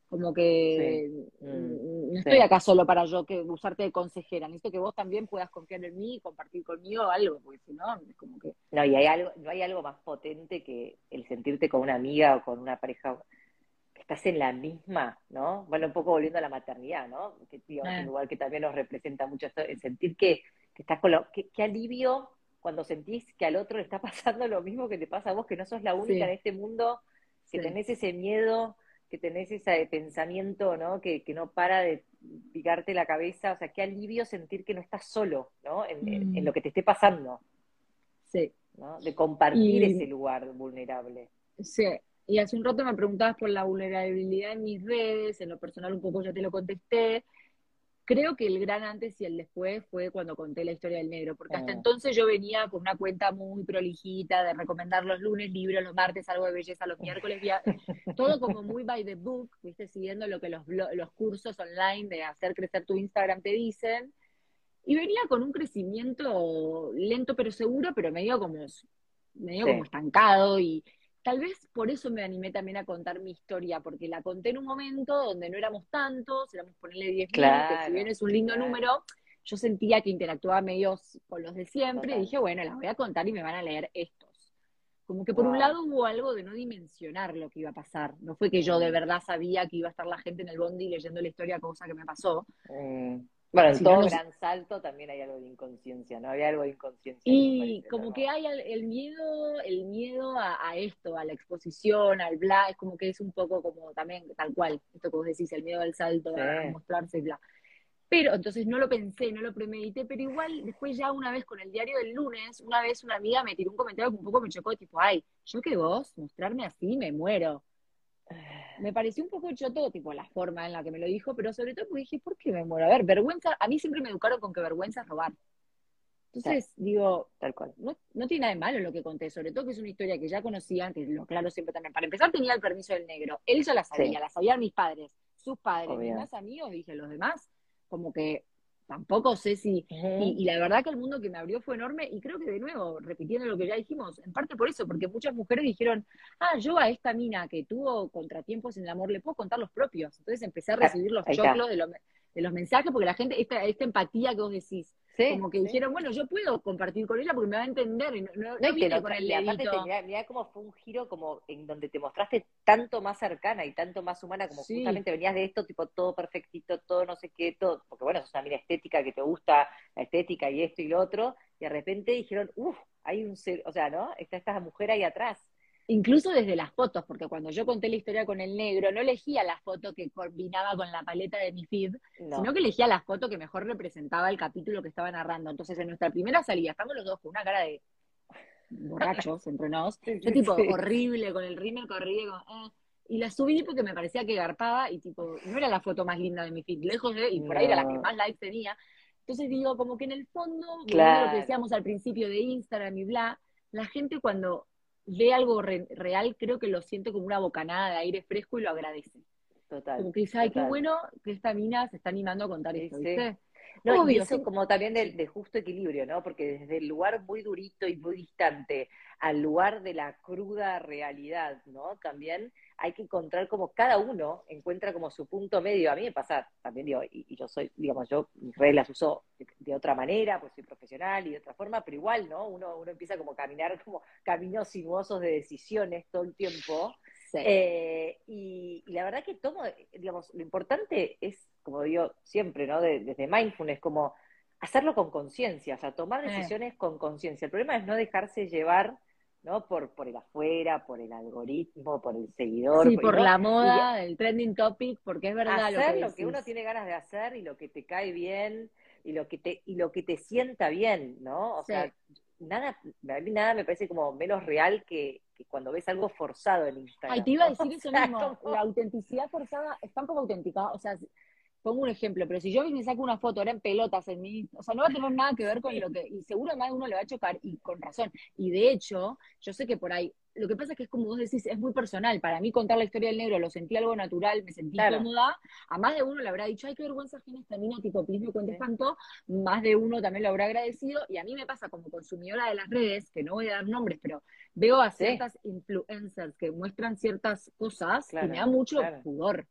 Como que mm, no estoy acá solo para yo que usarte de consejera, necesito que vos también puedas confiar en mí y compartir conmigo algo, porque si no, es como que... No, y hay algo, no hay algo más potente que el sentirte con una amiga o con una pareja estás en la misma, ¿no? Bueno, un poco volviendo a la maternidad, ¿no? Que digamos, un ah. lugar que también nos representa mucho esto, el sentir que, estás con lo, qué alivio cuando sentís que al otro le está pasando lo mismo que te pasa a vos, que no sos la única en este mundo, que tenés ese miedo, que tenés ese pensamiento, ¿no? Que, no para de picarte la cabeza, o sea, qué alivio sentir que no estás solo, ¿no? En, mm. lo que te esté pasando. Sí. ¿no? De compartir ese lugar vulnerable. Sí, y hace un rato me preguntabas por la vulnerabilidad en mis redes, en lo personal un poco ya te lo contesté. Creo que el gran antes y el después fue cuando conté la historia del negro, porque hasta ah. entonces yo venía con una cuenta muy prolijita de recomendar los lunes libros, los martes algo de belleza, los miércoles todo como muy by the book, viste, siguiendo lo que los, los cursos online de hacer crecer tu Instagram te dicen. Y venía con un crecimiento lento pero seguro, pero medio como, medio como estancado y, Tal vez por eso me animé también a contar mi historia, porque la conté en un momento donde no éramos tantos, éramos ponerle 10 claro, que si bien es un lindo número, yo sentía que interactuaba medio con los de siempre y dije, bueno, las voy a contar y me van a leer estos. Como que por un lado hubo algo de no dimensionar lo que iba a pasar. No fue que yo de verdad sabía que iba a estar la gente en el bondi leyendo la historia, cosa que me pasó. Mm. Bueno, en todo gran salto también hay algo de inconsciencia, ¿no? Había algo de inconsciencia. Y como que hay el, miedo, el miedo a, esto, a la exposición, al bla, es como que es un poco como también tal cual, esto que vos decís, el miedo al salto, a mostrarse, bla. Pero entonces no lo pensé, no lo premedité, pero igual después ya una vez con el diario del lunes, una vez una amiga me tiró un comentario que un poco me chocó, tipo, ay, yo que vos, mostrarme así, me muero me pareció un poco choto, tipo, la forma en la que me lo dijo, pero sobre todo porque dije, ¿por qué me muero? A ver, vergüenza, a mí siempre me educaron con que vergüenza es robar. Entonces, digo, tal cual. No, no, tiene nada de malo lo que conté, sobre todo que es una historia que ya conocía antes, lo claro siempre también. Para empezar, tenía el permiso del negro. Él ya la sabía, la sabían mis padres, sus padres, mis más amigos, dije, los demás, como que tampoco sé si, y, la verdad que el mundo que me abrió fue enorme y creo que de nuevo, repitiendo lo que ya dijimos, en parte por eso, porque muchas mujeres dijeron, ah, yo a esta mina que tuvo contratiempos en el amor le puedo contar los propios. Entonces empecé a recibir los choclos de, de los mensajes, porque la gente, esta, esta empatía que vos decís, como que dijeron, bueno, yo puedo compartir con ella porque me va a entender. Y no, no, no, con el aparte mirá, cómo fue un giro como en donde te mostraste tanto más cercana y tanto más humana, como justamente venías de esto, tipo todo perfectito, todo no sé qué, todo, porque bueno, es una mira estética que te gusta, la estética y esto y lo otro, y de repente dijeron, uff, hay un ser, o sea, ¿no? Está esta mujer ahí atrás incluso desde las fotos, porque cuando yo conté la historia con el negro, no elegía la foto que combinaba con la paleta de mi feed, sino que elegía la foto que mejor representaba el capítulo que estaba narrando. Entonces, en nuestra primera salida, estamos los dos con una cara de borrachos entre nos, yo tipo horrible, con el rímel corrido, eh, y la subí porque me parecía que garpaba y tipo, no era la foto más linda de mi feed, lejos de, y por ahí era la que más likes tenía. Entonces digo, como que en el fondo, lo que decíamos al principio de Instagram y bla, la gente cuando ve algo real, creo que lo siente como una bocanada de aire fresco y lo agradece. Total. Como que dice, ay, qué bueno que esta mina se está animando a contar esto, ¿viste? No, Obvio, eso como también de, justo equilibrio, ¿no? Porque desde el lugar muy durito y muy distante al lugar de la cruda realidad, ¿no? También hay que encontrar como cada uno encuentra como su punto medio. A mí me pasa también, digo, y, yo soy, digamos, yo mis reglas uso de, otra manera, pues soy profesional y de otra forma, pero igual, ¿no? Uno, uno empieza como a caminar como caminos sinuosos de decisiones todo el tiempo. Eh, y, la verdad que tomo, digamos, lo importante es, como digo siempre, ¿no? desde mindfulness, como hacerlo con conciencia, o sea, tomar decisiones con conciencia. El problema es no dejarse llevar ¿no? Por, por el afuera, por el algoritmo, por el seguidor. Sí, por, la moda, el trending topic, porque es verdad hacer lo que, uno tiene ganas de hacer y lo que te cae bien y lo que te y lo que te sienta bien, ¿no? O sea, nada, a mí nada me parece como menos real que, cuando ves algo forzado en Instagram. Ay, te iba a decir eso mismo, la autenticidad forzada es tan poco auténtica, o sea, pongo un ejemplo, pero si yo me saco una foto ahora en pelotas en mí, o sea, no va a tener nada que ver con lo que, y seguro más de uno le va a chocar, y con razón. Y de hecho, yo sé que por ahí, lo que pasa es que es como vos decís, es muy personal. Para mí contar la historia del negro lo sentí algo natural, me sentí cómoda. A más de uno le habrá dicho, ay, qué vergüenza ajena esta niña, tipo, please me cuentes tanto. Más de uno también lo habrá agradecido. Y a mí me pasa como consumidora de las redes, que no voy a dar nombres, pero veo a ciertas influencers que muestran ciertas cosas y me da mucho pudor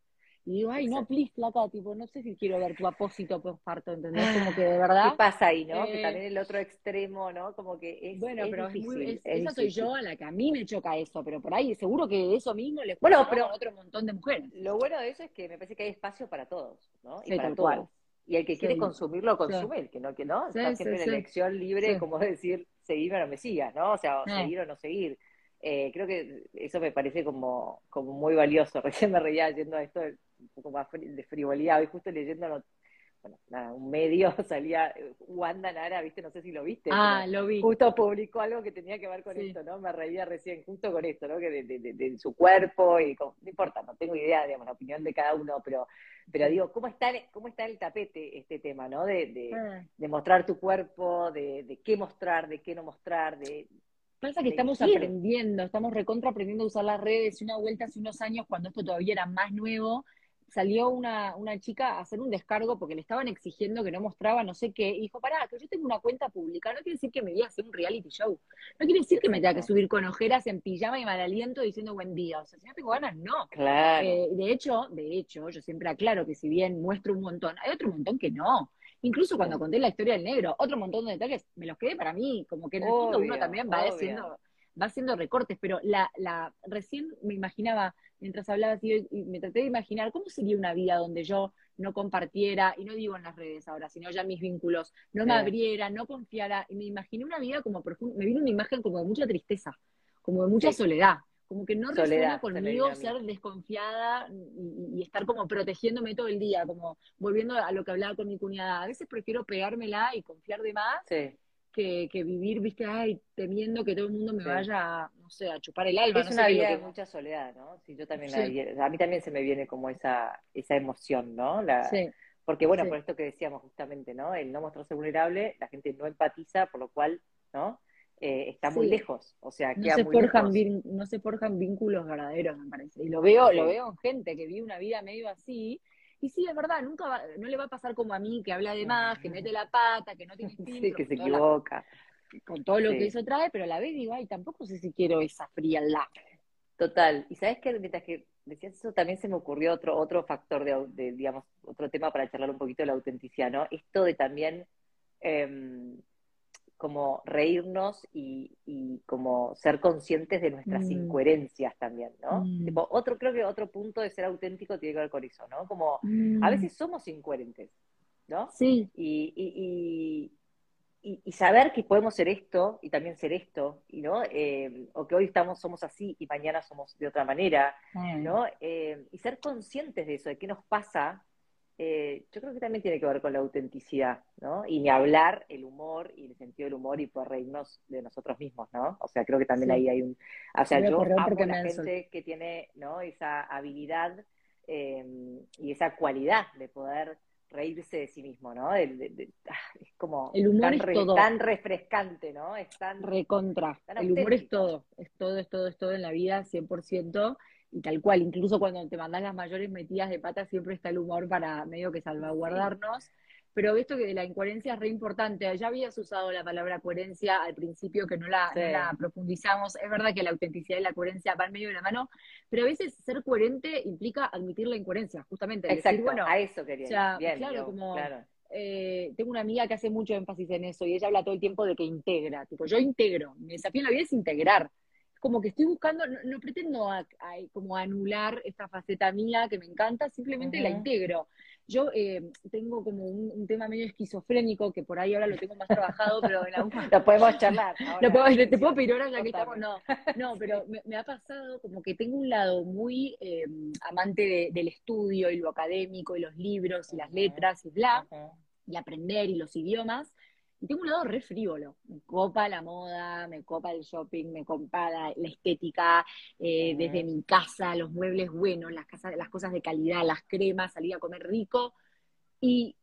Y digo, ay, no, please, flaca, tipo, no sé si quiero ver tu apósito postparto, ¿entendés? Como que de verdad. ¿Qué pasa ahí, no? que eh, también el otro extremo, ¿no? Como que es. Bueno, pero es esa soy yo a la que a mí me choca eso, pero por ahí seguro que eso mismo le bueno, pero a otro montón de mujeres. Lo bueno de eso es que me parece que hay espacio para todos, ¿no? Y para todos. Y el que quiere consumirlo, consume, el que no, que no, está siempre en elección libre, como decir, seguir o no me sigas, ¿no? O sea, seguir o no seguir. Eh, creo que eso me parece como, como muy valioso. Recién me reía yendo a esto un poco más de frivolidad. Hoy justo leyendo, bueno, nada, un medio salía eh, Wanda Nara, ¿viste? No sé si lo viste. Ah, lo vi. Justo publicó algo que tenía que ver con esto, ¿no? Me reía recién justo con esto, ¿no? Que de, de, su cuerpo y no importa, no tengo idea, digamos, la opinión de cada uno, pero pero digo, ¿cómo está, cómo está el tapete este tema, ¿no? De, de, ah. de mostrar tu cuerpo, de, de qué mostrar, de qué no mostrar, de, Pasa que estamos aprendiendo, estamos recontra aprendiendo a usar las redes. Una vuelta hace unos años, cuando esto todavía era más nuevo, salió una, una chica a hacer un descargo porque le estaban exigiendo que no mostraba no sé qué. Y dijo, pará, que yo tengo una cuenta pública. No quiere decir que me voy a hacer un reality show. No quiere decir que me tenga que subir con ojeras en pijama y mal aliento diciendo buen día. O sea, si no tengo ganas, no. Claro. Eh, de hecho, de hecho, yo siempre aclaro que si bien muestro un montón, hay otro montón que no. Incluso cuando conté la historia del negro, otro montón de detalles, me los quedé para mí, como que en el fondo uno también va haciendo, va haciendo recortes, pero la, la, recién me imaginaba, mientras hablaba así, y me traté de imaginar cómo sería una vida donde yo no compartiera, y no digo en las redes ahora, sino ya mis vínculos, no me abriera, no confiara, y me imaginé una vida como profunda, me vino una imagen como de mucha tristeza, como de mucha soledad, como que no resuena conmigo ser desconfiada y, estar como protegiéndome todo el día, como volviendo a lo que hablaba con mi cuñada. A veces prefiero pegármela y confiar de más que, vivir, viste, ay, temiendo que todo el mundo me vaya, no sé, a chupar el alma. Es una vida de mucha soledad, ¿no? Sí, yo también a mí también se me viene como esa, esa emoción, ¿no? La, Porque bueno, por esto que decíamos justamente, ¿no? El no mostrarse vulnerable, la gente no empatiza, por lo cual, ¿no? Eh, está muy lejos, o sea, no se forjan no se forjan vínculos verdaderos, me parece. Y lo veo, lo veo en gente que vive una vida medio así, y sí, es verdad, nunca no le va a pasar como a mí, que habla de más, que mete la pata, que no tiene filtro, que se equivoca. con todo lo que eso trae, pero a la vez digo, ay, tampoco sé si quiero esa frialdad. Total. Y sabes que mientras que decías eso, también se me ocurrió otro, otro factor de, digamos, otro tema para charlar un poquito de la autenticidad, ¿no? Esto de también em, como reírnos y, como ser conscientes de nuestras mm. incoherencias también, ¿no? Mm. otro, creo que otro punto de ser auténtico tiene que ver con eso, ¿no? Como a mm. veces somos incoherentes, ¿no? Sí. Y, y, saber que podemos ser esto y también ser esto, ¿no? Eh, o que hoy estamos, somos así y mañana somos de otra manera, ¿no? Eh, y ser conscientes de eso, de qué nos pasa eh, yo creo que también tiene que ver con la autenticidad, ¿no? Y ni hablar el humor y el sentido del humor y poder reírnos de nosotros mismos, ¿no? O sea, creo que también ahí hay un... O sea, yo amo a la gente que tiene, ¿no? Esa habilidad em, y esa cualidad de poder reírse de sí mismo, ¿no? Ah, es como el humor tan, es todo. tan refrescante, ¿no? Es tan... Recontra. el humor es todo, es todo, es todo, es todo en la vida, 100% y tal cual, incluso cuando te mandan las mayores metidas de pata siempre está el humor para medio que salvaguardarnos. Pero esto que de la incoherencia es re importante. Ya habías usado la palabra coherencia al principio, que no la, profundizamos. Es verdad que la autenticidad y la coherencia van medio de la mano, pero a veces ser coherente implica admitir la incoherencia, justamente. Exacto, bueno, a eso quería. claro, como eh, tengo una amiga que hace mucho énfasis en eso y ella habla todo el tiempo de que integra. Tipo, yo integro. Mi desafío en la vida es integrar como que estoy buscando, no, pretendo como anular esta faceta mía que me encanta, simplemente la integro. Yo eh, tengo como un, tema medio esquizofrénico, que por ahí ahora lo tengo más trabajado, pero en algún Lo podemos charlar. te puedo pedir ahora ya que estamos, no. No, pero me, ha pasado como que tengo un lado muy eh, amante del estudio y lo académico y los libros y las letras y bla, y aprender y los idiomas, y tengo un lado re frívolo. Me copa la moda, me copa el shopping, me copa la, estética, eh, desde mi casa, los muebles buenos, las, casas, las cosas de calidad, las cremas, salir a comer rico. Y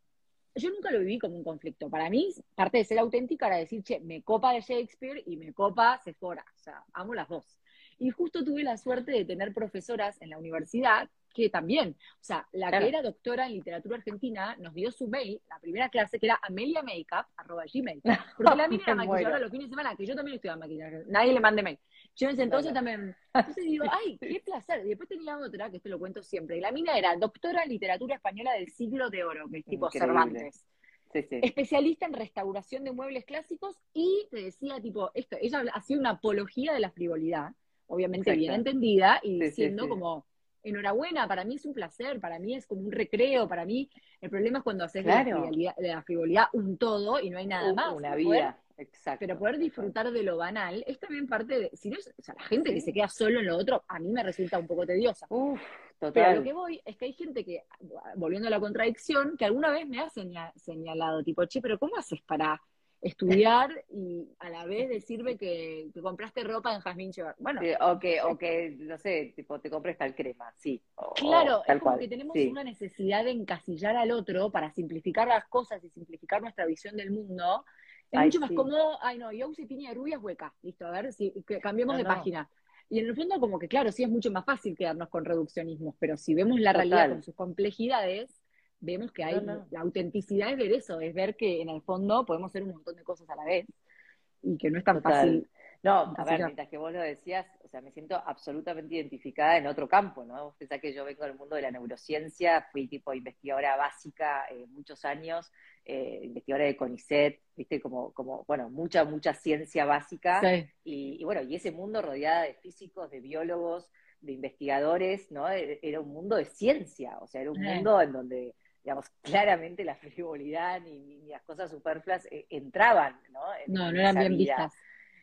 yo nunca lo viví como un conflicto. Para mí, parte de ser auténtica era decir, che, me copa de Shakespeare y me copa Sephora. O sea, amo las dos. Y justo tuve la suerte de tener profesoras en la universidad que también, o sea, la que era doctora en literatura argentina nos dio su mail, la primera clase, que era ameliamakeup, arroba gmail, porque la mina era maquilladora los fines de semana, que yo también estudiaba maquillaje, nadie le mande mail. Yo en ese entonces también, entonces digo, ay, qué placer. Y después tenía otra, que esto lo cuento siempre, y la mina era doctora en literatura española del siglo de oro, que es tipo Cervantes. Especialista en restauración de muebles clásicos y te decía, tipo, esto, ella hacía una apología de la frivolidad, obviamente bien entendida, y diciendo como, enhorabuena, para mí es un placer, para mí es como un recreo, para mí el problema es cuando haces de, la frivolidad, un todo y no hay nada más. Una vida. Exacto. Pero poder disfrutar de lo banal es también parte de. Si no, o sea, la gente que se queda solo en lo otro, a mí me resulta un poco tediosa. Uf, total. Pero lo que voy es que hay gente que, volviendo a la contradicción, que alguna vez me ha señalado, tipo, che, pero ¿cómo haces para estudiar y a la vez decirme que, compraste ropa en Jasmine Chevar. Bueno. o, que, o que, no sé, tipo, te compres tal crema, sí. claro, es como que tenemos una necesidad de encasillar al otro para simplificar las cosas y simplificar nuestra visión del mundo. Es mucho más cómodo, ay no, yo usé piña rubia es hueca, listo, a ver si cambiemos de página. Y en el fondo como que claro, sí es mucho más fácil quedarnos con reduccionismos, pero si vemos la realidad con sus complejidades, vemos que hay, la autenticidad es ver eso, es ver que en el fondo podemos hacer un montón de cosas a la vez y que no es tan fácil. No, a ver, mientras que vos lo decías, o sea, me siento absolutamente identificada en otro campo, ¿no? Vos pensás que yo vengo del mundo de la neurociencia, fui tipo investigadora básica eh, muchos años, eh, investigadora de CONICET, viste, como, como, bueno, mucha, mucha ciencia básica. Y, y, bueno, y ese mundo rodeada de físicos, de biólogos, de investigadores, ¿no? E, era un mundo de ciencia, o sea, era un mundo en donde digamos, claramente la frivolidad ni, las cosas superfluas eh, entraban, ¿no? no, no eran bien vistas.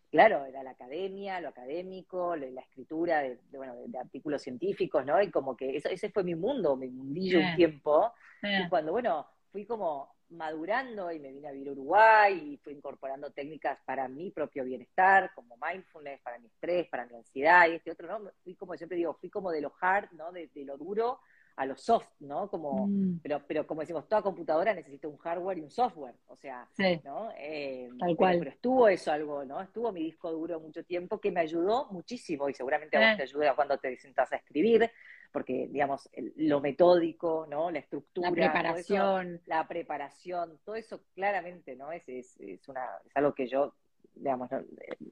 Claro, era la academia, lo académico, la escritura de, bueno, de, artículos científicos, ¿no? Y como que eso, ese fue mi mundo, mi mundillo un tiempo. Y cuando, bueno, fui como madurando y me vine a vivir a Uruguay y fui incorporando técnicas para mi propio bienestar, como mindfulness, para mi estrés, para mi ansiedad y este otro, ¿no? Fui como siempre digo, fui como de lo hard, ¿no? de lo duro a lo soft, ¿no? Como, mm. pero, pero como decimos, toda computadora necesita un hardware y un software, o sea, ¿no? Eh, Tal cual. Pero, estuvo eso algo, ¿no? Estuvo mi disco duro mucho tiempo que me ayudó muchísimo y seguramente a vos eh. te ayuda cuando te sientas a escribir, porque, digamos, lo metódico, ¿no? La estructura. La preparación. la preparación, todo eso claramente, ¿no? Es, es, es, una, es algo que yo, digamos,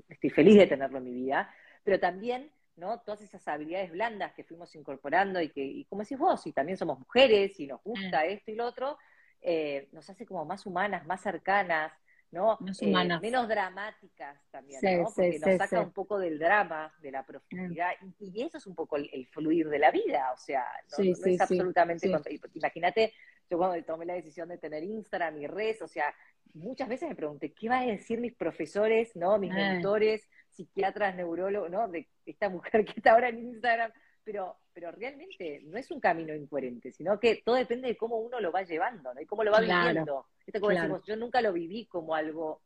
estoy feliz de tenerlo en mi vida, pero también ¿no? Todas esas habilidades blandas que fuimos incorporando y que, y como decís vos, y también somos mujeres y nos gusta mm. esto y lo otro, eh, nos hace como más humanas, más cercanas, ¿no? Eh, menos dramáticas también, ¿no? Porque nos saca un poco del drama, de la profundidad, y, eso es un poco el, fluir de la vida, o sea, no, es absolutamente... Imagínate, yo cuando tomé la decisión de tener Instagram y redes, o sea, muchas veces me pregunté, ¿qué van a decir mis profesores, no? Mis mentores, psiquiatras, neurólogos, ¿no? De esta mujer que está ahora en Instagram, pero, pero realmente no es un camino incoherente, sino que todo depende de cómo uno lo va llevando, ¿no? Y cómo lo va viviendo. Esto como decimos, yo nunca lo viví como algo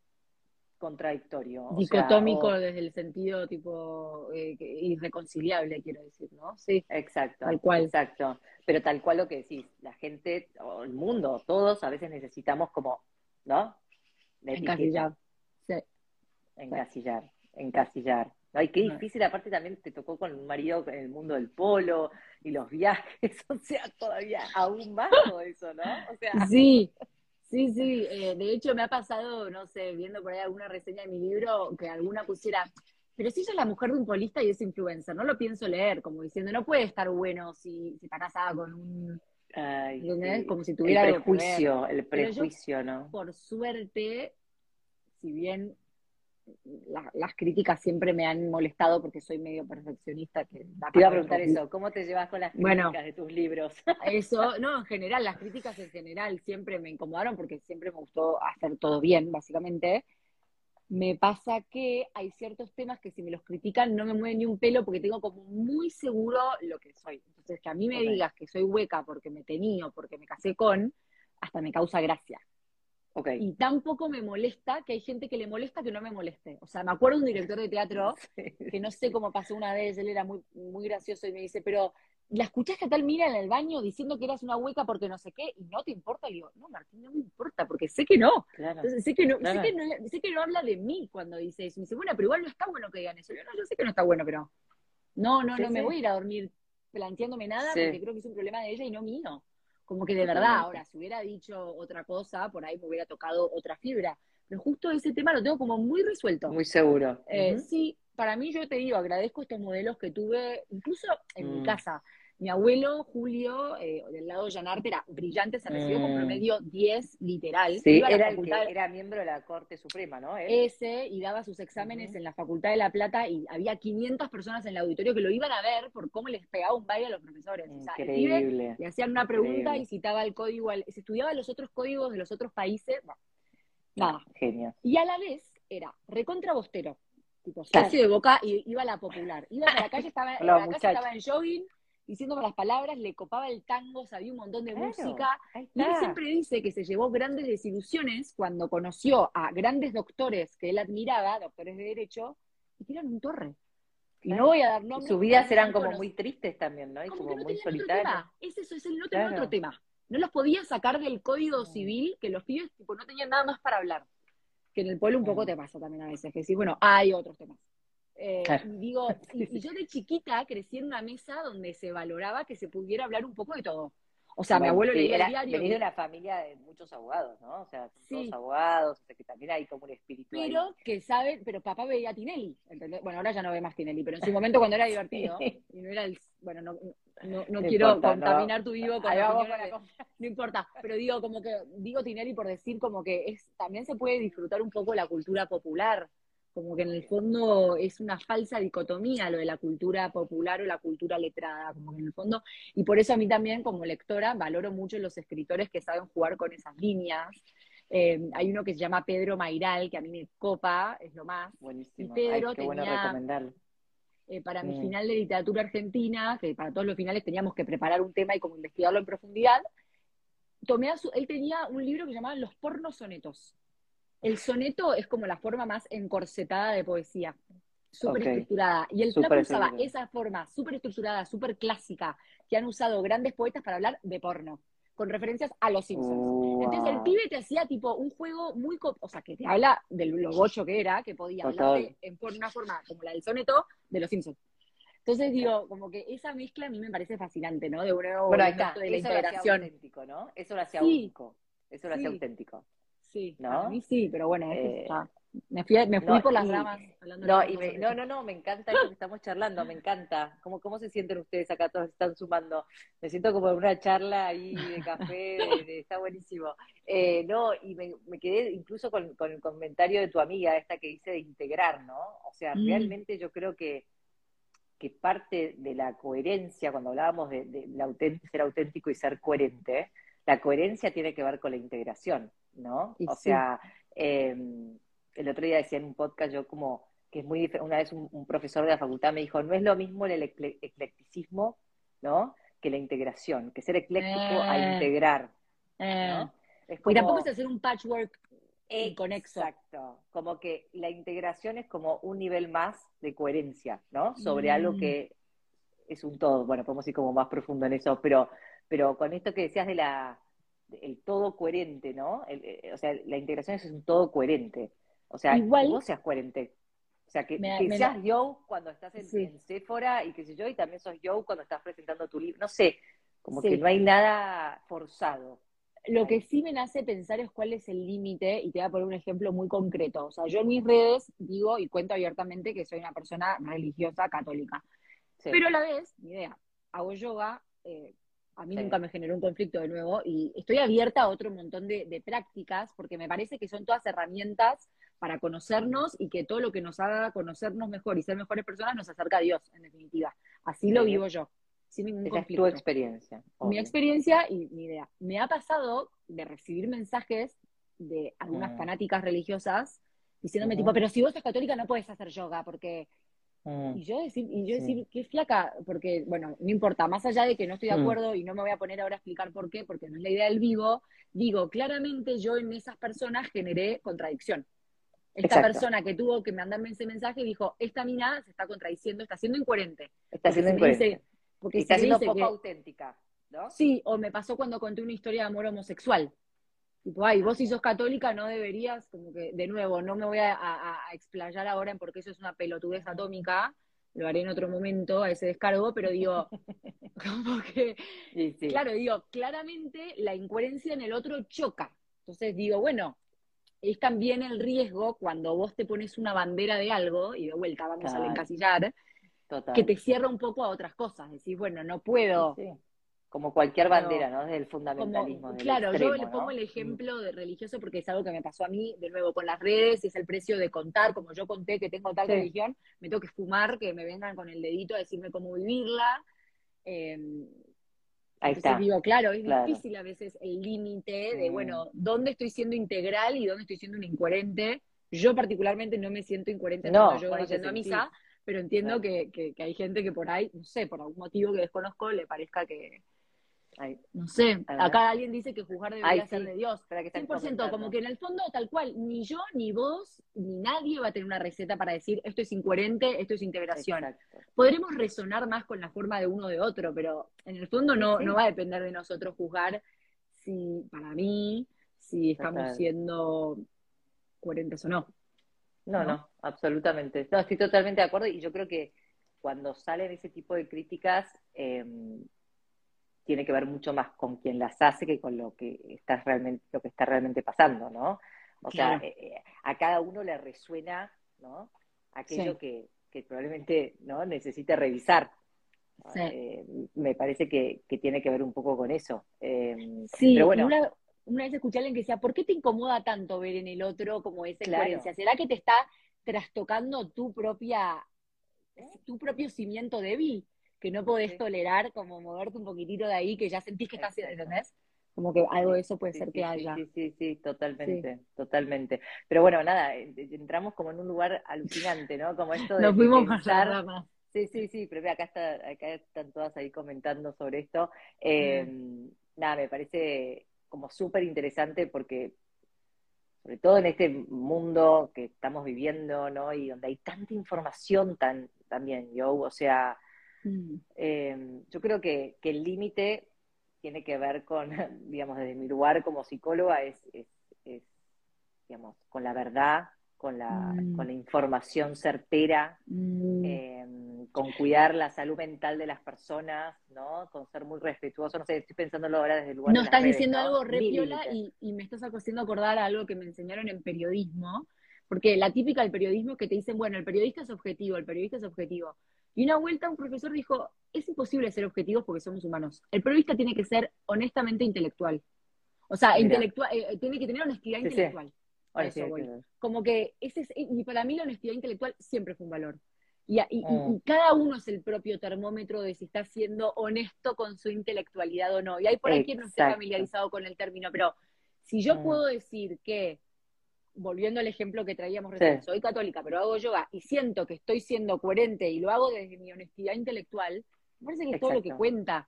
contradictorio. Dicotómico desde el sentido tipo eh, irreconciliable, quiero decir, ¿no? Sí. Exacto. Tal cual. Exacto. Pero tal cual lo que decís, la gente, o el mundo, todos a veces necesitamos como, ¿no? Encasillar. Sí. Encasillar encasillar. Ay, qué difícil, aparte también te tocó con un marido en el mundo del polo y los viajes, o sea, todavía aún más todo eso, ¿no? O sea... Sí, sí, sí, eh, de hecho me ha pasado, no sé, viendo por ahí alguna reseña de mi libro, que alguna pusiera, pero si ella es la mujer de un polista y es influencer, no lo pienso leer, como diciendo, no puede estar bueno si, si está casada con un... Ay, Como si tuviera el prejuicio, el prejuicio, ¿no? Por suerte, si bien las críticas siempre me han molestado porque soy medio perfeccionista. Que te iba a preguntar eso, ¿cómo te llevas con las críticas de tus libros? Eso, no, en general, las críticas en general siempre me incomodaron porque siempre me gustó hacer todo bien, básicamente. Me pasa que hay ciertos temas que si me los critican no me mueven ni un pelo porque tengo como muy seguro lo que soy. Entonces, que a mí me digas que soy hueca porque me tenía porque me casé con, hasta me causa gracia. Y tampoco me molesta que hay gente que le molesta que no me moleste. O sea, me acuerdo de un director de teatro que no sé cómo pasó una vez, él era muy, muy gracioso y me dice, pero ¿la escuchaste a tal mira en el baño diciendo que eras una hueca porque no sé qué y no te importa? Y digo, no, Martín, no me importa porque sé que no. Entonces, sé que no, sé, que no sé que no habla de mí cuando dice eso. Y me dice, bueno, pero igual no está bueno que digan eso. Yo, no, yo sé que no está bueno, pero no, no, no me voy a ir a dormir planteándome nada porque creo que es un problema de ella y no mío. Como que de verdad, ahora, si hubiera dicho otra cosa, por ahí me hubiera tocado otra fibra. Pero justo ese tema lo tengo como muy resuelto. Muy seguro. Eh, sí, para mí, yo te digo, agradezco estos modelos que tuve, incluso en mi Mm. casa. Mi abuelo, Julio, eh, del lado de Llanarte, era brillante, se recibió con Mm. promedio 10, literal. Sí, a era el facultad- que era miembro de la Corte Suprema, ¿no? Ese y daba sus exámenes en la Facultad de La Plata y había 500 personas en el auditorio que lo iban a ver por cómo les pegaba un baile a los profesores. O sea, Increíble. le hacían una pregunta Increíble. y citaba el código, al- se estudiaba los otros códigos de los otros países. Bueno, nada. Genio. Y a la vez era recontra bostero. Tipo, Claro. de boca y iba a la popular. Iba para la calle, estaba, en la calle estaba en jogging, diciéndome las palabras, le copaba el tango, sabía un montón de Claro, música. Y él siempre dice que se llevó grandes desilusiones cuando conoció a grandes doctores que él admiraba, doctores de derecho, y que eran un torre. Y no voy a dar Y nombres. sus vidas eran como muy tristes también, ¿no? Y Como como que no muy tema. Es eso, es el no tener Claro. otro tema. No los podía sacar del código civil, que los pibes tipo, no tenían nada más para hablar. Que en el pueblo un poco te pasa también a veces, que sí, bueno, hay otros temas. Eh, Claro. y digo, y, y yo de chiquita crecí en una mesa donde se valoraba que se pudiera hablar un poco de todo. O sea, mi abuelo sí, leía era- el diario. De una familia de muchos abogados, ¿no? O sea, Sí. todos abogados, o sea, que también hay como un espíritu ahí. pero que sabe, pero papá veía a Tinelli, ¿entendés? Bueno, ahora ya no ve más Tinelli, pero en su momento cuando era divertido, y no era el, bueno, no, no, no No quiero importa, no. contaminar tu vivo con la de- no importa, pero digo como que, digo Tinelli por decir como que es, también se puede disfrutar un poco la cultura popular, como que en el fondo es una falsa dicotomía lo de la cultura popular o la cultura letrada, como que en el fondo, y por eso a mí también como lectora valoro mucho los escritores que saben jugar con esas líneas. Eh, hay uno que se llama Pedro Mairal, que a mí me copa, es lo más. Buenísimo. Y Pedro Ay, qué bueno tenía- recomendarlo. Eh, para mi final de literatura argentina, que para todos los finales teníamos que preparar un tema y como investigarlo en profundidad, tomé a su, él tenía un libro que llamaba Los pornos sonetos. El soneto es como la forma más encorsetada de poesía, súper estructurada. Y el flaco usaba esa forma súper estructurada, súper clásica, que han usado grandes poetas para hablar de porno, con referencias a los Simpsons. Entonces el pibe te hacía tipo un juego muy, o sea, que te habla de lo gocho que era, que podía Total. hablarte en por una forma como la del soneto de los Simpsons. Entonces digo, como que esa mezcla a mí me parece fascinante, ¿no? De un nuevo Bueno, ahí momento está. de la Eso lo hacía integración. auténtico, ¿no? Eso lo hacía Sí. único. Eso lo hacía Sí. auténtico. Sí, ¿No? a mí sí, pero bueno, Eh, me fui, me fui no, por las y- ramas. hablando No, y me- no, no, no, me encanta que estamos charlando, me encanta. ¿Cómo, cómo se sienten ustedes acá? Todos están sumando. Me siento como en una charla ahí de café, de- de- está buenísimo. Eh, no, y me, me quedé incluso con, con el comentario de tu amiga, esta que dice de integrar, ¿no? O sea, Mm. realmente yo creo que, que parte de la coherencia, cuando hablábamos de, de ser auténtico y ser coherente, la coherencia tiene que ver con la integración, ¿no? Y o sí. sea, eh, el otro día decía en un podcast yo como que es muy dif- una vez un, un profesor de la facultad me dijo, no es lo mismo el ecle- eclecticismo, ¿no? Que la integración, que ser ecléctico a Eh. integrar, Eh, ¿no? Es y tampoco es hacer un patchwork inconexo. Exacto, como que la integración es como un nivel más de coherencia, ¿no? Sobre Mm. algo que es un todo, bueno, podemos ir como más profundo en eso, pero, pero con esto que decías de la el todo coherente, ¿no? El- eh, o sea, la integración es un todo coherente. O sea, Igual- que vos seas coherente. O sea, que, Me- que me seas yo cuando estás en, Sí. en Sephora y qué sé yo, y también sos yo cuando estás presentando tu libro. No sé, como Sí. que no hay nada forzado. Lo que sí me nace pensar es cuál es el límite, y te voy a poner un ejemplo muy concreto. O sea, yo en mis redes digo y cuento abiertamente que soy una persona religiosa católica. Sí. Pero a la vez, mi idea, hago yoga, eh, a mí Sí. nunca me generó un conflicto de nuevo, y estoy abierta a otro montón de, de prácticas, porque me parece que son todas herramientas para conocernos y que todo lo que nos haga conocernos mejor y ser mejores personas nos acerca a Dios, en definitiva. Así lo Sí. vivo yo, sin ningún Esa es conflicto tu experiencia. mi obvio. experiencia y mi idea. Me ha pasado de recibir mensajes de algunas Mm. fanáticas religiosas diciéndome Ujú. tipo, pero si vos sos católica no puedes hacer yoga porque Mm. y yo decir y yo Sí. decir qué flaca porque bueno no importa más allá de que no estoy de Mm. acuerdo y no me voy a poner ahora a explicar por qué porque no es la idea del vivo digo claramente yo en esas personas generé contradicción esta Exacto. persona que tuvo que mandarme ese mensaje dijo esta mina se está contradiciendo está siendo incoherente Está siendo dice- incoherente. porque está siendo poco que- auténtica, ¿no? Sí, o me pasó cuando conté una historia de amor homosexual. Tipo, ay, vos si sos católica no deberías, como que, de nuevo, no me voy a, a- a explayar ahora en porque eso es una pelotudez atómica, lo haré en otro momento, a ese descargo, pero digo, como que, Sí, sí. claro, digo, claramente la incoherencia en el otro choca. Entonces digo, bueno, es también el riesgo cuando vos te pones una bandera de algo, y de vuelta vamos al encasillar, que te cierra un poco a otras cosas. Decís, bueno, no puedo. Como cualquier bandera, ¿no? Desde el fundamentalismo. claro, yo le pongo el ejemplo de religioso porque es algo que me pasó a mí, de nuevo, con las redes, y es el precio de contar, como yo conté que tengo tal religión, me tengo que fumar, que me vengan con el dedito a decirme cómo vivirla. Eh, Ahí está. digo, claro, es difícil a veces el límite de, bueno, ¿dónde estoy siendo integral y dónde estoy siendo un incoherente? Yo particularmente no me siento incoherente no, cuando yo voy yendo a misa, pero entiendo que, que, hay gente que por ahí, no sé, por algún motivo que desconozco, le parezca que, no sé, acá alguien dice que juzgar debería ser de Dios. Para que 100%, como que en el fondo, tal cual, ni yo, ni vos, ni nadie va a tener una receta para decir esto es incoherente, esto es integración. Podremos resonar más con la forma de uno o de otro, pero en el fondo no, no va a depender de nosotros juzgar si, para mí, si estamos siendo coherentes o no. No, no, absolutamente. No, estoy totalmente de acuerdo y yo creo que cuando salen ese tipo de críticas, eh, tiene que ver mucho más con quien las hace que con lo que está realmente, lo que está realmente pasando, ¿no? O sea, eh, eh, a cada uno le resuena, ¿no? Aquello que, probablemente no necesite revisar. Eh, me parece que, tiene que ver un poco con eso. Em, sí, pero bueno. Una, vez escuché a alguien que decía, ¿por qué te incomoda tanto ver en el otro como esa incoherencia? ¿Será que te está trastocando tu propia, tu propio cimiento débil? Que no podés tolerar como moverte un poquitito de ahí, que ya sentís que estás, ¿entendés? Como que algo de eso puede ser que haya. Sí, sí, sí, totalmente, totalmente. Pero bueno, nada, entramos como en un lugar alucinante, ¿no? Como esto de Nos fuimos pensar... más Sí, sí, sí, pero acá, está, acá están todas ahí comentando sobre esto. Em, nada, me parece como súper interesante porque, sobre todo en este mundo que estamos viviendo, ¿no? Y donde hay tanta información tan, también, yo, o sea, Mm. Em, yo creo que, el límite tiene que ver con, digamos, desde mi lugar como psicóloga, es, digamos, con la verdad, con la, mm. con la información certera, mm. em, con cuidar la salud mental de las personas, ¿no? Con ser muy respetuoso, no sé, estoy pensándolo ahora desde el lugar No, estás diciendo algo re y, y, me estás haciendo acordar algo que me enseñaron en periodismo, porque la típica del periodismo es que te dicen, bueno, el periodista es objetivo, el periodista es objetivo. Y una vuelta un profesor dijo, es imposible ser objetivos porque somos humanos. El periodista tiene que ser honestamente intelectual. O sea, intelectual, eh, tiene que tener honestidad intelectual. Como que ese es, y para mí la honestidad intelectual siempre fue un valor. Y, mm. cada uno es el propio termómetro de si está siendo honesto con su intelectualidad o no. Y hay por ahí quien no esté familiarizado con el término, pero si yo mm. puedo decir que volviendo al ejemplo que traíamos recién, soy católica, pero hago yoga y siento que estoy siendo coherente y lo hago desde mi honestidad intelectual, me parece que es todo lo que cuenta.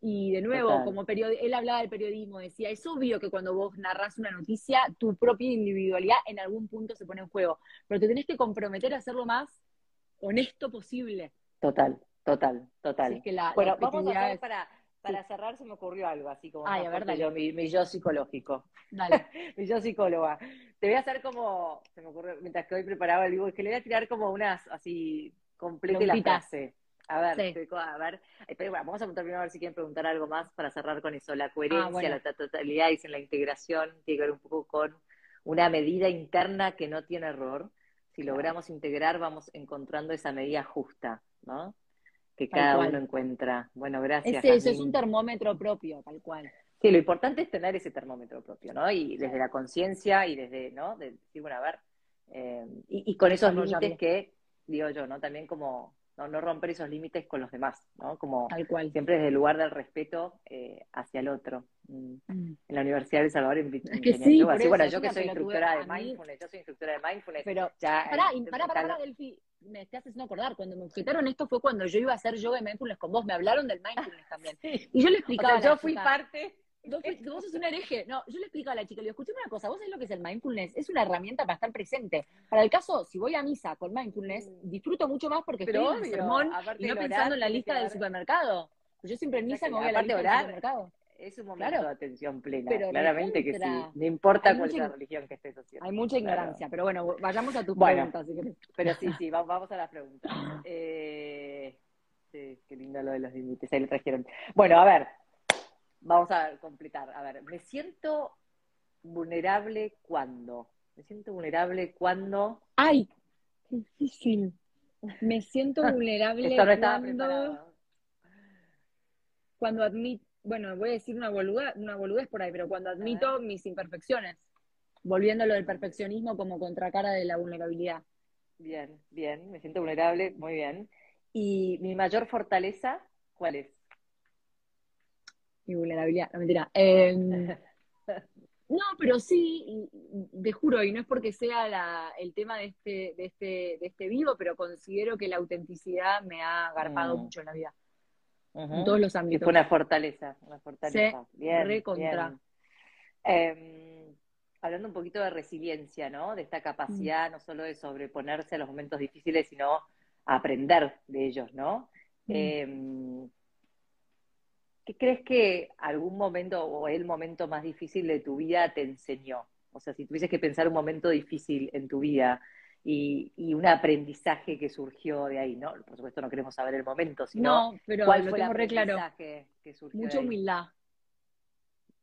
Y de nuevo, como él hablaba del periodismo, decía, es obvio que cuando vos narras una noticia, tu propia individualidad en algún punto se pone en juego, pero te tenés que comprometer a ser lo más honesto posible. Total, total, total. bueno, vamos a hacer para, para cerrar se me ocurrió algo, así como Ay, a yo, mi, yo psicológico. Dale. mi yo psicóloga. Te voy a hacer como, se me ocurrió, mientras que hoy preparaba el libro, es que le voy a tirar como unas, así, complete la frase. A ver, a ver, pero bueno, vamos a terminar a ver si quieren preguntar algo más para cerrar con eso. La coherencia, ah, la totalidad, dicen la integración, tiene que ver un poco con una medida interna que no tiene error. Si logramos integrar, vamos encontrando esa medida justa, ¿no? Que cada uno encuentra. Bueno, gracias. Es eso, es un termómetro propio, tal cual. Sí, lo importante es tener ese termómetro propio, ¿no? Y desde la conciencia y desde, ¿no? De decir, bueno, a ver, eh, y, con esos límites que, digo yo, ¿no? También como no, no romper esos límites con los demás, ¿no? Como Tal cual. siempre desde el lugar del respeto eh, hacia el otro. Mm. Mm. En la Universidad de Salvador en, es que sí, bueno, yo que soy instructora de mindfulness, yo soy instructora de mindfulness. Pero, ya, pará, pará, pará, Delphi, me estás haciendo acordar, cuando me objetaron esto fue cuando yo iba a hacer yoga y mindfulness con vos, me hablaron del mindfulness también. Y yo le explicaba. yo fui parte Vos, vos, sos un hereje. No, yo le explico a la chica, le digo, escuchame una cosa, vos sabés lo que es el mindfulness, es una herramienta para estar presente. Para el caso, si voy a misa con mindfulness, mm. disfruto mucho más porque estoy en el sermón y no pensando en la lista del supermercado. Yo siempre en misa me voy a la lista del supermercado. Es un momento de atención plena, claramente que sí. No importa cuál es la religión que estés haciendo. Hay mucha ignorancia, pero bueno, vayamos a tus preguntas. Pero sí, sí, vamos a las preguntas. Eh, sí, qué lindo lo de los límites, ahí le trajeron. Bueno, a ver, vamos a completar. A ver, me siento vulnerable cuando. Me siento vulnerable cuando... ¡Ay! Qué difícil. Me siento vulnerable cuando... Cuando admito... Bueno, voy a decir una boludez, una boludez por ahí, pero cuando admito mis imperfecciones. Volviendo a lo del perfeccionismo como contracara de la vulnerabilidad. Bien, bien. Me siento vulnerable, muy bien. ¿Y mi mayor fortaleza cuál es? Mi vulnerabilidad, no mentira. Em, no, pero sí, te juro, y no es porque sea el tema de este, de, este, de este vivo, pero considero que la autenticidad me ha agarpado mm. mucho en la vida. En todos los ámbitos. fue una fortaleza, una fortaleza. bien, recontra. Em, hablando un poquito de resiliencia, ¿no? De esta capacidad no solo de sobreponerse a los momentos difíciles, sino aprender de ellos, ¿no? Mm. Em, ¿Qué crees que algún momento o el momento más difícil de tu vida te enseñó? O sea, si tuvieses que pensar un momento difícil en tu vida y, un aprendizaje que surgió de ahí, ¿no? Por supuesto no queremos saber el momento, sino no, pero cuál fue el aprendizaje que surgió Mucha humildad.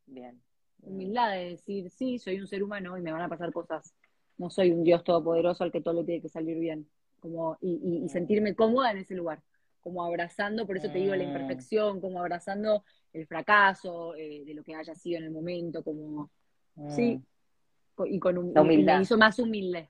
Bien. Humildad de decir, sí, soy un ser humano y me van a pasar cosas. No soy un Dios todopoderoso al que todo le tiene que salir bien. Como, y sentirme cómoda en ese lugar como abrazando, por eso te digo la imperfección, como abrazando el fracaso eh, de lo que haya sido en el momento, como, sí, mm. y con la humildad. hizo más humilde,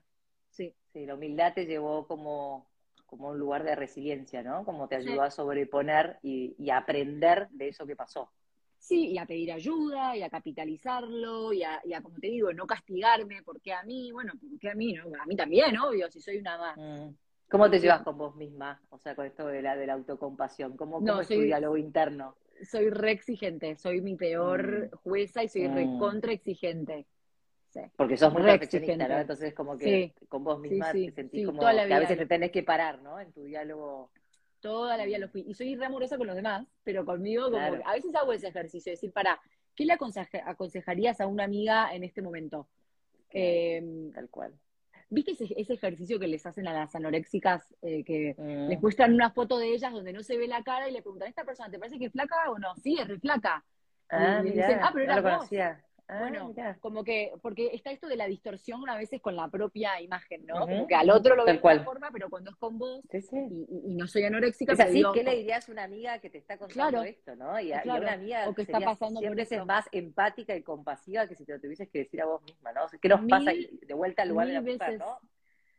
sí. La humildad te llevó como, como un lugar de resiliencia, ¿no? Como te ayudó a sobreponer y, y, a aprender de eso que pasó. Sí, y a pedir ayuda, y a capitalizarlo, y a, y a como te digo, no castigarme, porque a mí, bueno, porque a mí, ¿no? A mí también, obvio, si soy una más. Mm. ¿Cómo te llevas con vos misma? O sea, con esto de la, de la autocompasión. ¿Cómo, cómo es tu diálogo interno? Soy re exigente, soy mi peor mm. jueza y soy re mm. contra exigente. Porque sos muy perfeccionista, ¿no? Entonces como que con vos misma te sentís como que a veces te tenés que parar, ¿no? En tu diálogo. Toda la vida lo fui. Y soy re amorosa con los demás, pero conmigo como a veces hago ese ejercicio, decir, para, ¿qué le aconsejarías a una amiga en este momento? Em, Tal cual. ¿Viste ese, ejercicio que les hacen a las anoréxicas eh, que mm. les muestran una foto de ellas donde no se ve la cara y le preguntan, ¿esta persona te parece que es flaca o no? Sí, es re flaca. Ah, y dicen, ah, pero era vos. Ah, bueno, como que, porque está esto de la distorsión a veces con la propia imagen, ¿no? Como que al otro lo ve de otra forma, pero cuando es con vos Y, no soy anoréxica. Es así, ¿qué le dirías a una amiga que te está contando esto, no? Y a, una amiga o que está pasando siempre es más empática y compasiva que si te lo tuvieses que decir a vos misma, ¿no? ¿Qué nos pasa de vuelta al lugar de la mujer, no?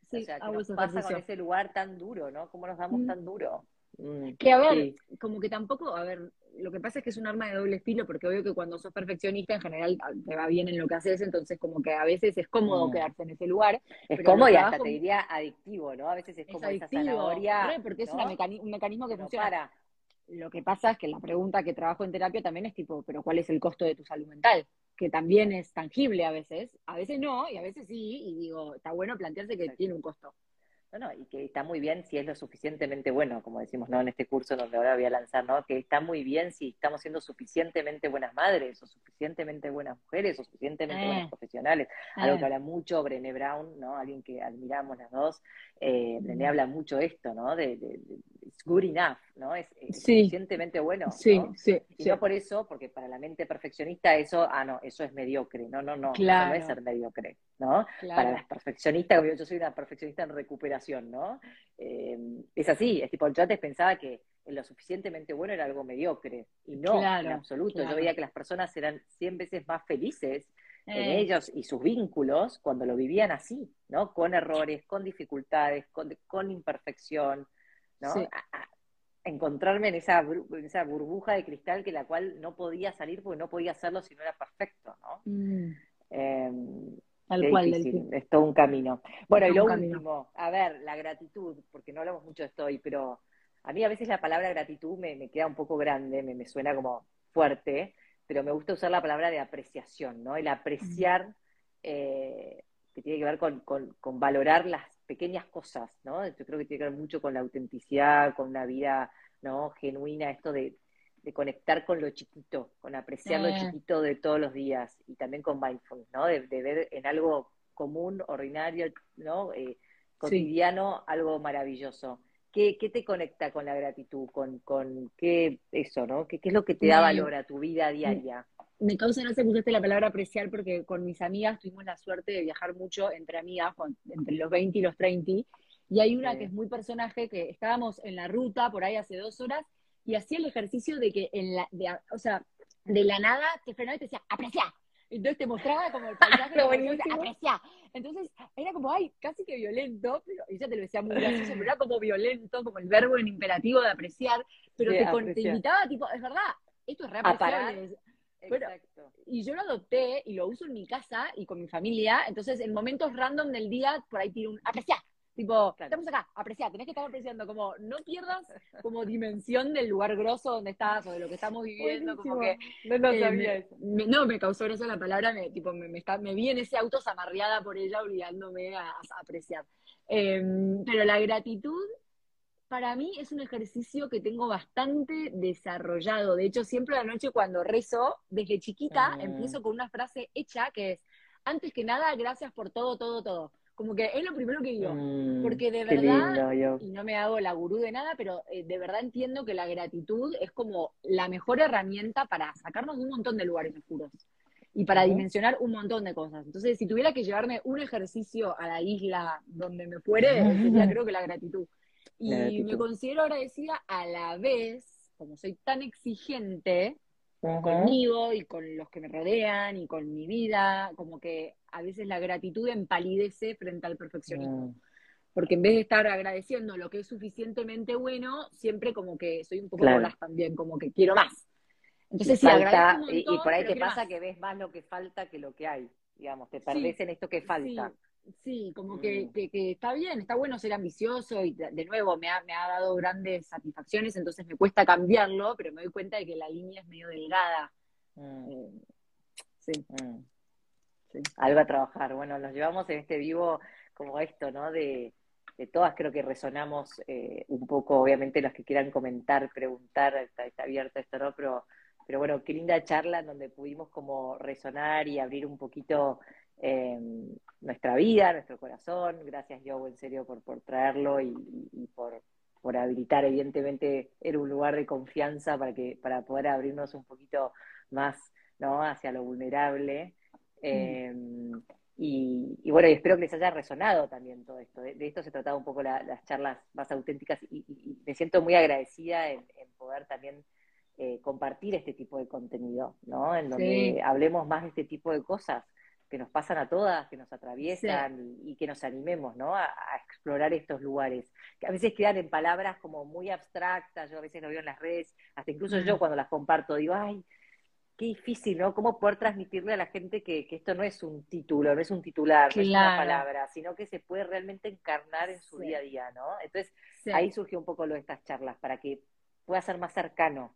Sí, o sea, ¿qué nos pasa con ese lugar tan duro, no? ¿Cómo nos damos mm. tan duro? Mm, que a ver, como que tampoco, a ver, lo que pasa es que es un arma de doble filo, porque obvio que cuando sos perfeccionista en general ah, te va bien en lo que haces, entonces como que a veces es cómodo mm. quedarse en ese lugar. Es cómodo y hasta te diría adictivo, ¿no? A veces es, como esa zanahoria. porque es un mecanismo que funciona. Lo que pasa es que la pregunta que trabajo en terapia también es tipo, pero ¿cuál es el costo de tu salud mental? Que también es tangible a veces, a veces no, y a veces sí, y digo, está bueno plantearse que tiene un costo. No, y que está muy bien si es lo suficientemente bueno, como decimos, ¿no? En este curso donde ahora voy a lanzar, ¿no? Que está muy bien si estamos siendo suficientemente buenas madres, o suficientemente buenas mujeres, o suficientemente eh. buenas profesionales. Algo que eh. habla mucho Brené Brown, ¿no? Alguien que admiramos las dos. Eh, Brené habla mucho esto, ¿no? De, de, it's good enough, ¿no? Es, suficientemente bueno. Sí, sí. Y no por eso, porque para la mente perfeccionista eso, ah, no, eso es mediocre. No, no, no. Claro. Eso no es ser mediocre, ¿no? Para las perfeccionistas, yo soy una perfeccionista en recuperación ¿no? Eh, es así, es tipo, yo antes pensaba que lo suficientemente bueno era algo mediocre, y no, en absoluto. Yo veía que las personas eran 100 veces más felices en eh. ellos y sus vínculos cuando lo vivían así, ¿no? Con errores, con dificultades, con, imperfección, ¿no? encontrarme en esa, esa burbuja de cristal que la cual no podía salir porque no podía hacerlo si no era perfecto, ¿no? Mm. Em, Tal cual. es todo un camino. Bueno, y lo último, a ver, la gratitud, porque no hablamos mucho de esto hoy, pero a mí a veces la palabra gratitud me, queda un poco grande, me, suena como fuerte, pero me gusta usar la palabra de apreciación, ¿no? El apreciar, eh, que tiene que ver con, con, valorar las pequeñas cosas, ¿no? Yo creo que tiene que ver mucho con la autenticidad, con una vida, ¿no? Genuina, esto de de conectar con lo chiquito, con apreciar lo chiquito de todos los días y también con mindfulness, ¿no? De, ver en algo común, ordinario, ¿no? Eh, cotidiano, algo maravilloso. ¿qué, ¿qué, te conecta con la gratitud? ¿Con, con qué eso, no? ¿Qué, ¿Qué, es lo que te da valor a tu vida diaria? Me causa no se usaste la palabra apreciar porque con mis amigas tuvimos la suerte de viajar mucho entre amigas, entre los 20 y los 30, y hay una que es muy personaje, que estábamos en la ruta por ahí hace dos horas y hacía el ejercicio de que en la, de, o sea, de la nada te frenaba y te decía, aprecia. Entonces te mostraba como el paisaje, aprecia. Entonces era como, ay, casi que violento, pero ella te lo decía muy gracioso, pero era como violento, como el verbo en imperativo de apreciar, pero te, invitaba, tipo, es verdad, esto es re y yo lo adopté y lo uso en mi casa y con mi familia, entonces en momentos random del día, por ahí tiro un, aprecia, Tipo, estamos acá, apreciar, tenés que estar apreciando, como no pierdas como dimensión del lugar grosso donde estás o de lo que estamos viviendo, como que... No lo eh, me, no, me causó eso la palabra, me, tipo, me, me, está, me vi en ese auto zamarreada por ella obligándome a, apreciar. Em, pero la gratitud para mí es un ejercicio que tengo bastante desarrollado. De hecho, siempre a la noche cuando rezo, desde chiquita, ah. empiezo con una frase hecha que es, antes que nada, gracias por todo, todo, todo. Como que es lo primero que digo, mm, porque de verdad, y no me hago la gurú de nada, pero eh, de verdad entiendo que la gratitud es como la mejor herramienta para sacarnos de un montón de lugares oscuros y para dimensionar un montón de cosas. Entonces, si tuviera que llevarme un ejercicio a la isla donde me fuere, sería creo que la gratitud. Y me considero agradecida a la vez, como soy tan exigente, conmigo y con los que me rodean y con mi vida, como que a veces la gratitud empalidece frente al perfeccionismo. Mm. Porque en vez de estar agradeciendo lo que es suficientemente bueno, siempre como que soy un poco claro. también, como que quiero más. Entonces, sí, falta, y, por ahí te pasa que ves más lo que falta que lo que hay, digamos, te perdés en esto que falta. Sí, como que, mm. que, que, está bien, está bueno ser ambicioso y de, nuevo me ha, me ha dado grandes satisfacciones, entonces me cuesta cambiarlo, pero me doy cuenta de que la línea es medio delgada. Mm. Eh, sí. Mm. Sí. Algo a trabajar. Bueno, nos llevamos en este vivo como esto, ¿no? De, de todas creo que resonamos eh, un poco, obviamente los que quieran comentar, preguntar, está, está abierto esto, ¿no? Pero, pero bueno, qué linda charla en donde pudimos como resonar y abrir un poquito eh, nuestra vida, nuestro corazón. Gracias, Joe, en serio, por, por traerlo y, por, por, habilitar, evidentemente, era un lugar de confianza para, que, para poder abrirnos un poquito más ¿no? hacia lo vulnerable. Eh, y, bueno, y espero que les haya resonado también todo esto. De, esto se trataba un poco las charlas más auténticas y, me siento muy agradecida en, poder también eh, compartir este tipo de contenido, ¿no? En donde hablemos más de este tipo de cosas que nos pasan a todas, que nos atraviesan y, que nos animemos, ¿no? A, explorar estos lugares, que a veces quedan en palabras como muy abstractas, yo a veces lo veo en las redes, hasta incluso yo cuando las comparto digo, ay, qué difícil, ¿no? ¿Cómo poder transmitirle a la gente que, esto no es un título, no es un titular, no es una palabra, sino que se puede realmente encarnar en su día a día, ¿no? Entonces, ahí surgió un poco lo de estas charlas, para que pueda ser más cercano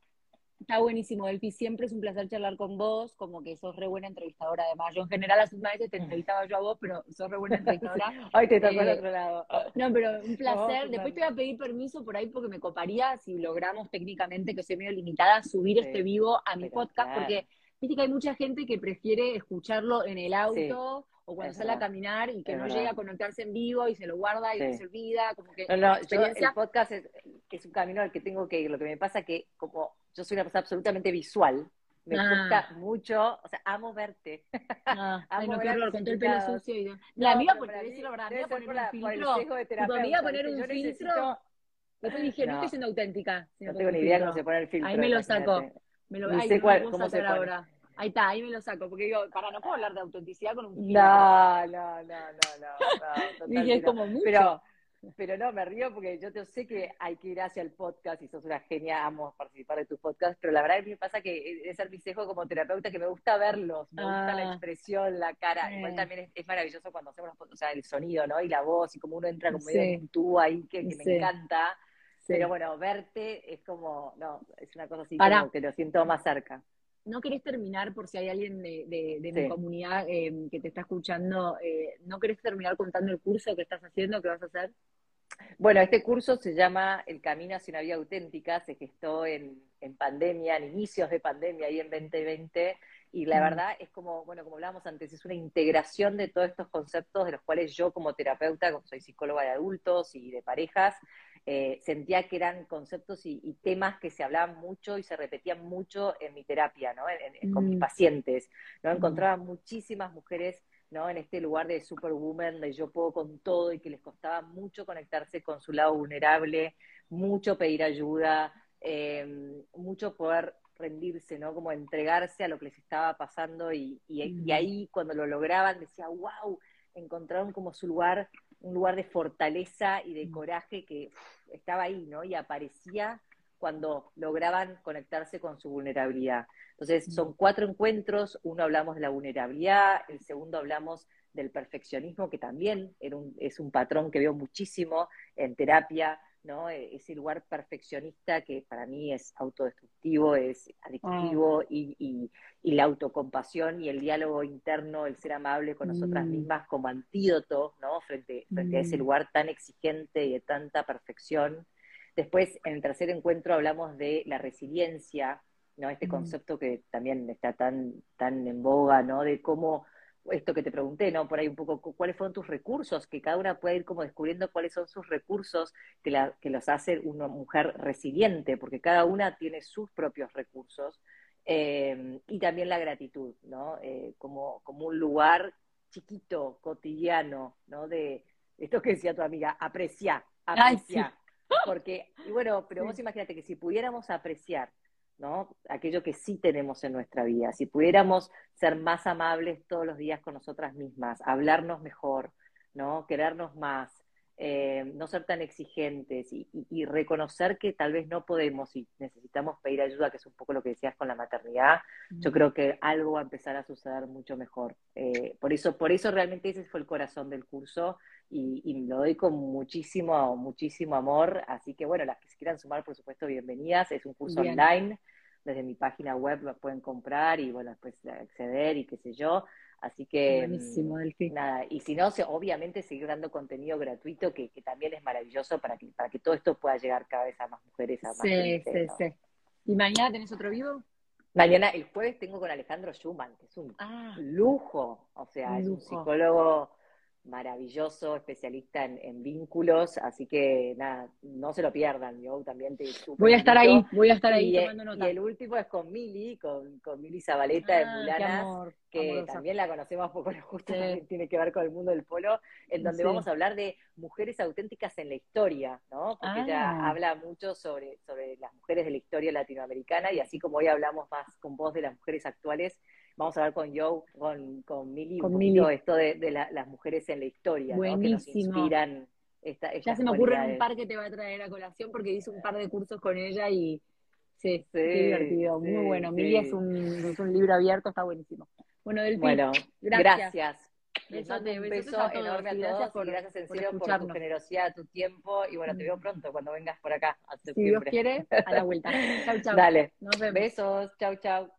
Está buenísimo, Delphi. Siempre es un placer charlar con vos, como que sos re buena entrevistadora además. Yo en general las últimas veces te entrevistaba yo a vos, pero sos re buena entrevistadora. Ay, te tocó al eh, otro lado. No, pero un placer. Después te voy a pedir permiso por ahí porque me coparía, si logramos técnicamente, que soy medio limitada, subir este vivo a mi podcast, porque viste que hay mucha gente que prefiere escucharlo en el auto o cuando sale a caminar y que no llega a conectarse en vivo y se lo guarda y se olvida, como que... No, no, el podcast es, es, un camino al que tengo que ir. Lo que me pasa que como yo soy una persona absolutamente visual, me ah. gusta mucho, o sea, amo verte. Ah, ay, no, qué horror, con todo el pelo sucio. Y... La amiga, porque te decir la verdad, poner un filtro. Tu amiga poner un filtro. Después dije, no, estoy siendo auténtica. No tengo ni idea cómo se pone el filtro. Ahí me lo saco. Me lo, no sé cuál, cómo se pone. Ahora. Ahí está, ahí me lo saco, porque digo, para, no puedo hablar de autenticidad con un filtro. No, no, no, no, no. Dije, es como mucho. Pero, pero no, me río porque yo te, sé que hay que ir hacia el podcast y sos una genia, amo participar de tus podcasts, pero la verdad es que me pasa que es ser mi como terapeuta que me gusta verlos, me gusta la ah. expresión, la cara. Igual también es, maravilloso cuando hacemos los o sea, el sonido, ¿no? Y la voz, y como uno entra como medio en tú ahí, que, me encanta. Pero bueno, verte es como, no, es una cosa así como que lo siento más cerca. ¿No querés terminar, por si hay alguien de, de, mi comunidad eh, que te está escuchando, eh, ¿no querés terminar contando el curso que estás haciendo, que vas a hacer? Bueno, este curso se llama El Camino hacia una vida auténtica, se gestó en, en pandemia, en inicios de pandemia, ahí en 2020, y la verdad es como, bueno, como hablábamos antes, es una integración de todos estos conceptos de los cuales yo como terapeuta, como soy psicóloga de adultos y de parejas, eh, sentía que eran conceptos y, temas que se hablaban mucho y se repetían mucho en mi terapia, ¿no? Con mis mm. pacientes, ¿no? Mm. Encontraba muchísimas mujeres ¿no? En este lugar de superwoman, de yo puedo con todo y que les costaba mucho conectarse con su lado vulnerable, mucho pedir ayuda, eh, mucho poder rendirse, ¿no? Como entregarse a lo que les estaba pasando y, y, ahí cuando lo lograban decía, wow, encontraron como su lugar, un lugar de fortaleza y de mm. coraje que estaba ahí, ¿no? Y aparecía cuando lograban conectarse con su vulnerabilidad. Entonces, son cuatro encuentros, uno hablamos de la vulnerabilidad, el segundo hablamos del perfeccionismo, que también es un patrón que veo muchísimo en terapia, ¿no? E, ese lugar perfeccionista que para mí es autodestructivo, es adictivo, ah. y, la autocompasión y el diálogo interno, el ser amable con nosotras mm. mismas como antídoto, ¿no? Frente, frente a ese mm. lugar tan exigente y de tanta perfección. Después, en el tercer encuentro hablamos de la resiliencia, ¿no? Este mm. concepto que también está tan, tan en boga, ¿no? De cómo, esto que te pregunté, ¿no? Por ahí un poco, cuáles fueron tus recursos, que cada una puede ir como descubriendo cuáles son sus recursos que, la, que los hace una mujer resiliente, porque cada una tiene sus propios recursos. Eh, y también la gratitud, ¿no? Eh, como, como un lugar chiquito, cotidiano, ¿no? De esto que decía tu amiga, apreciar, apreciar. Porque, y bueno, pero vos imagínate que si pudiéramos apreciar ¿no? Aquello que sí tenemos en nuestra vida. Si pudiéramos ser más amables todos los días con nosotras mismas, hablarnos mejor, ¿no? Querernos más, eh, no ser tan exigentes y, reconocer que tal vez no podemos y necesitamos pedir ayuda, que es un poco lo que decías con la maternidad, yo creo que algo va a empezar a suceder mucho mejor. Eh, por eso, por eso realmente ese fue el corazón del curso y, y, lo doy con muchísimo, muchísimo amor. Así que bueno, las que se quieran sumar, por supuesto, bienvenidas. Es un curso online. Desde mi página web lo pueden comprar y bueno, después acceder y qué sé yo. Así que Buenísimo, mm, nada, y si no, obviamente seguir dando contenido gratuito que, que, también es maravilloso para que, para que todo esto pueda llegar cada vez a más mujeres, a más Sí, sí, sí. ¿Y mañana tenés otro vivo? Mañana, el jueves, tengo con Alejandro Schumann, que es un ah. lujo, o sea, es un psicólogo maravilloso, especialista en, vínculos, así que nada, no se lo pierdan, yo también te Voy a estar ahí, voy a estar ahí y, tomando nota. Y el último es con Mili, con, con Mili Zabaleta de ah, Mulanas, que también la conocemos poco, justo tiene que ver con el mundo del polo, en donde vamos a hablar de mujeres auténticas en la historia, ¿no? Porque ella ah. habla mucho sobre, sobre las mujeres de la historia latinoamericana y así como hoy hablamos más con voz de las mujeres actuales, vamos a hablar con Joe, con, con Mili, un poquito esto de, las mujeres en la historia, ¿no? que nos inspiran. Esta, ya se me ocurren un par que te va a traer a colación porque hice un par de cursos con ella y sí, sí divertido, muy bueno. Mili es un, es un libro abierto, está buenísimo. Bueno, del bueno, gracias. gracias. un beso enorme a todos por, y gracias en serio por, tu generosidad, tu tiempo y bueno, te veo pronto cuando vengas por acá. si Dios quiere, a la vuelta. Chau, chau. Dale. Nos vemos. Besos. Chau, chau.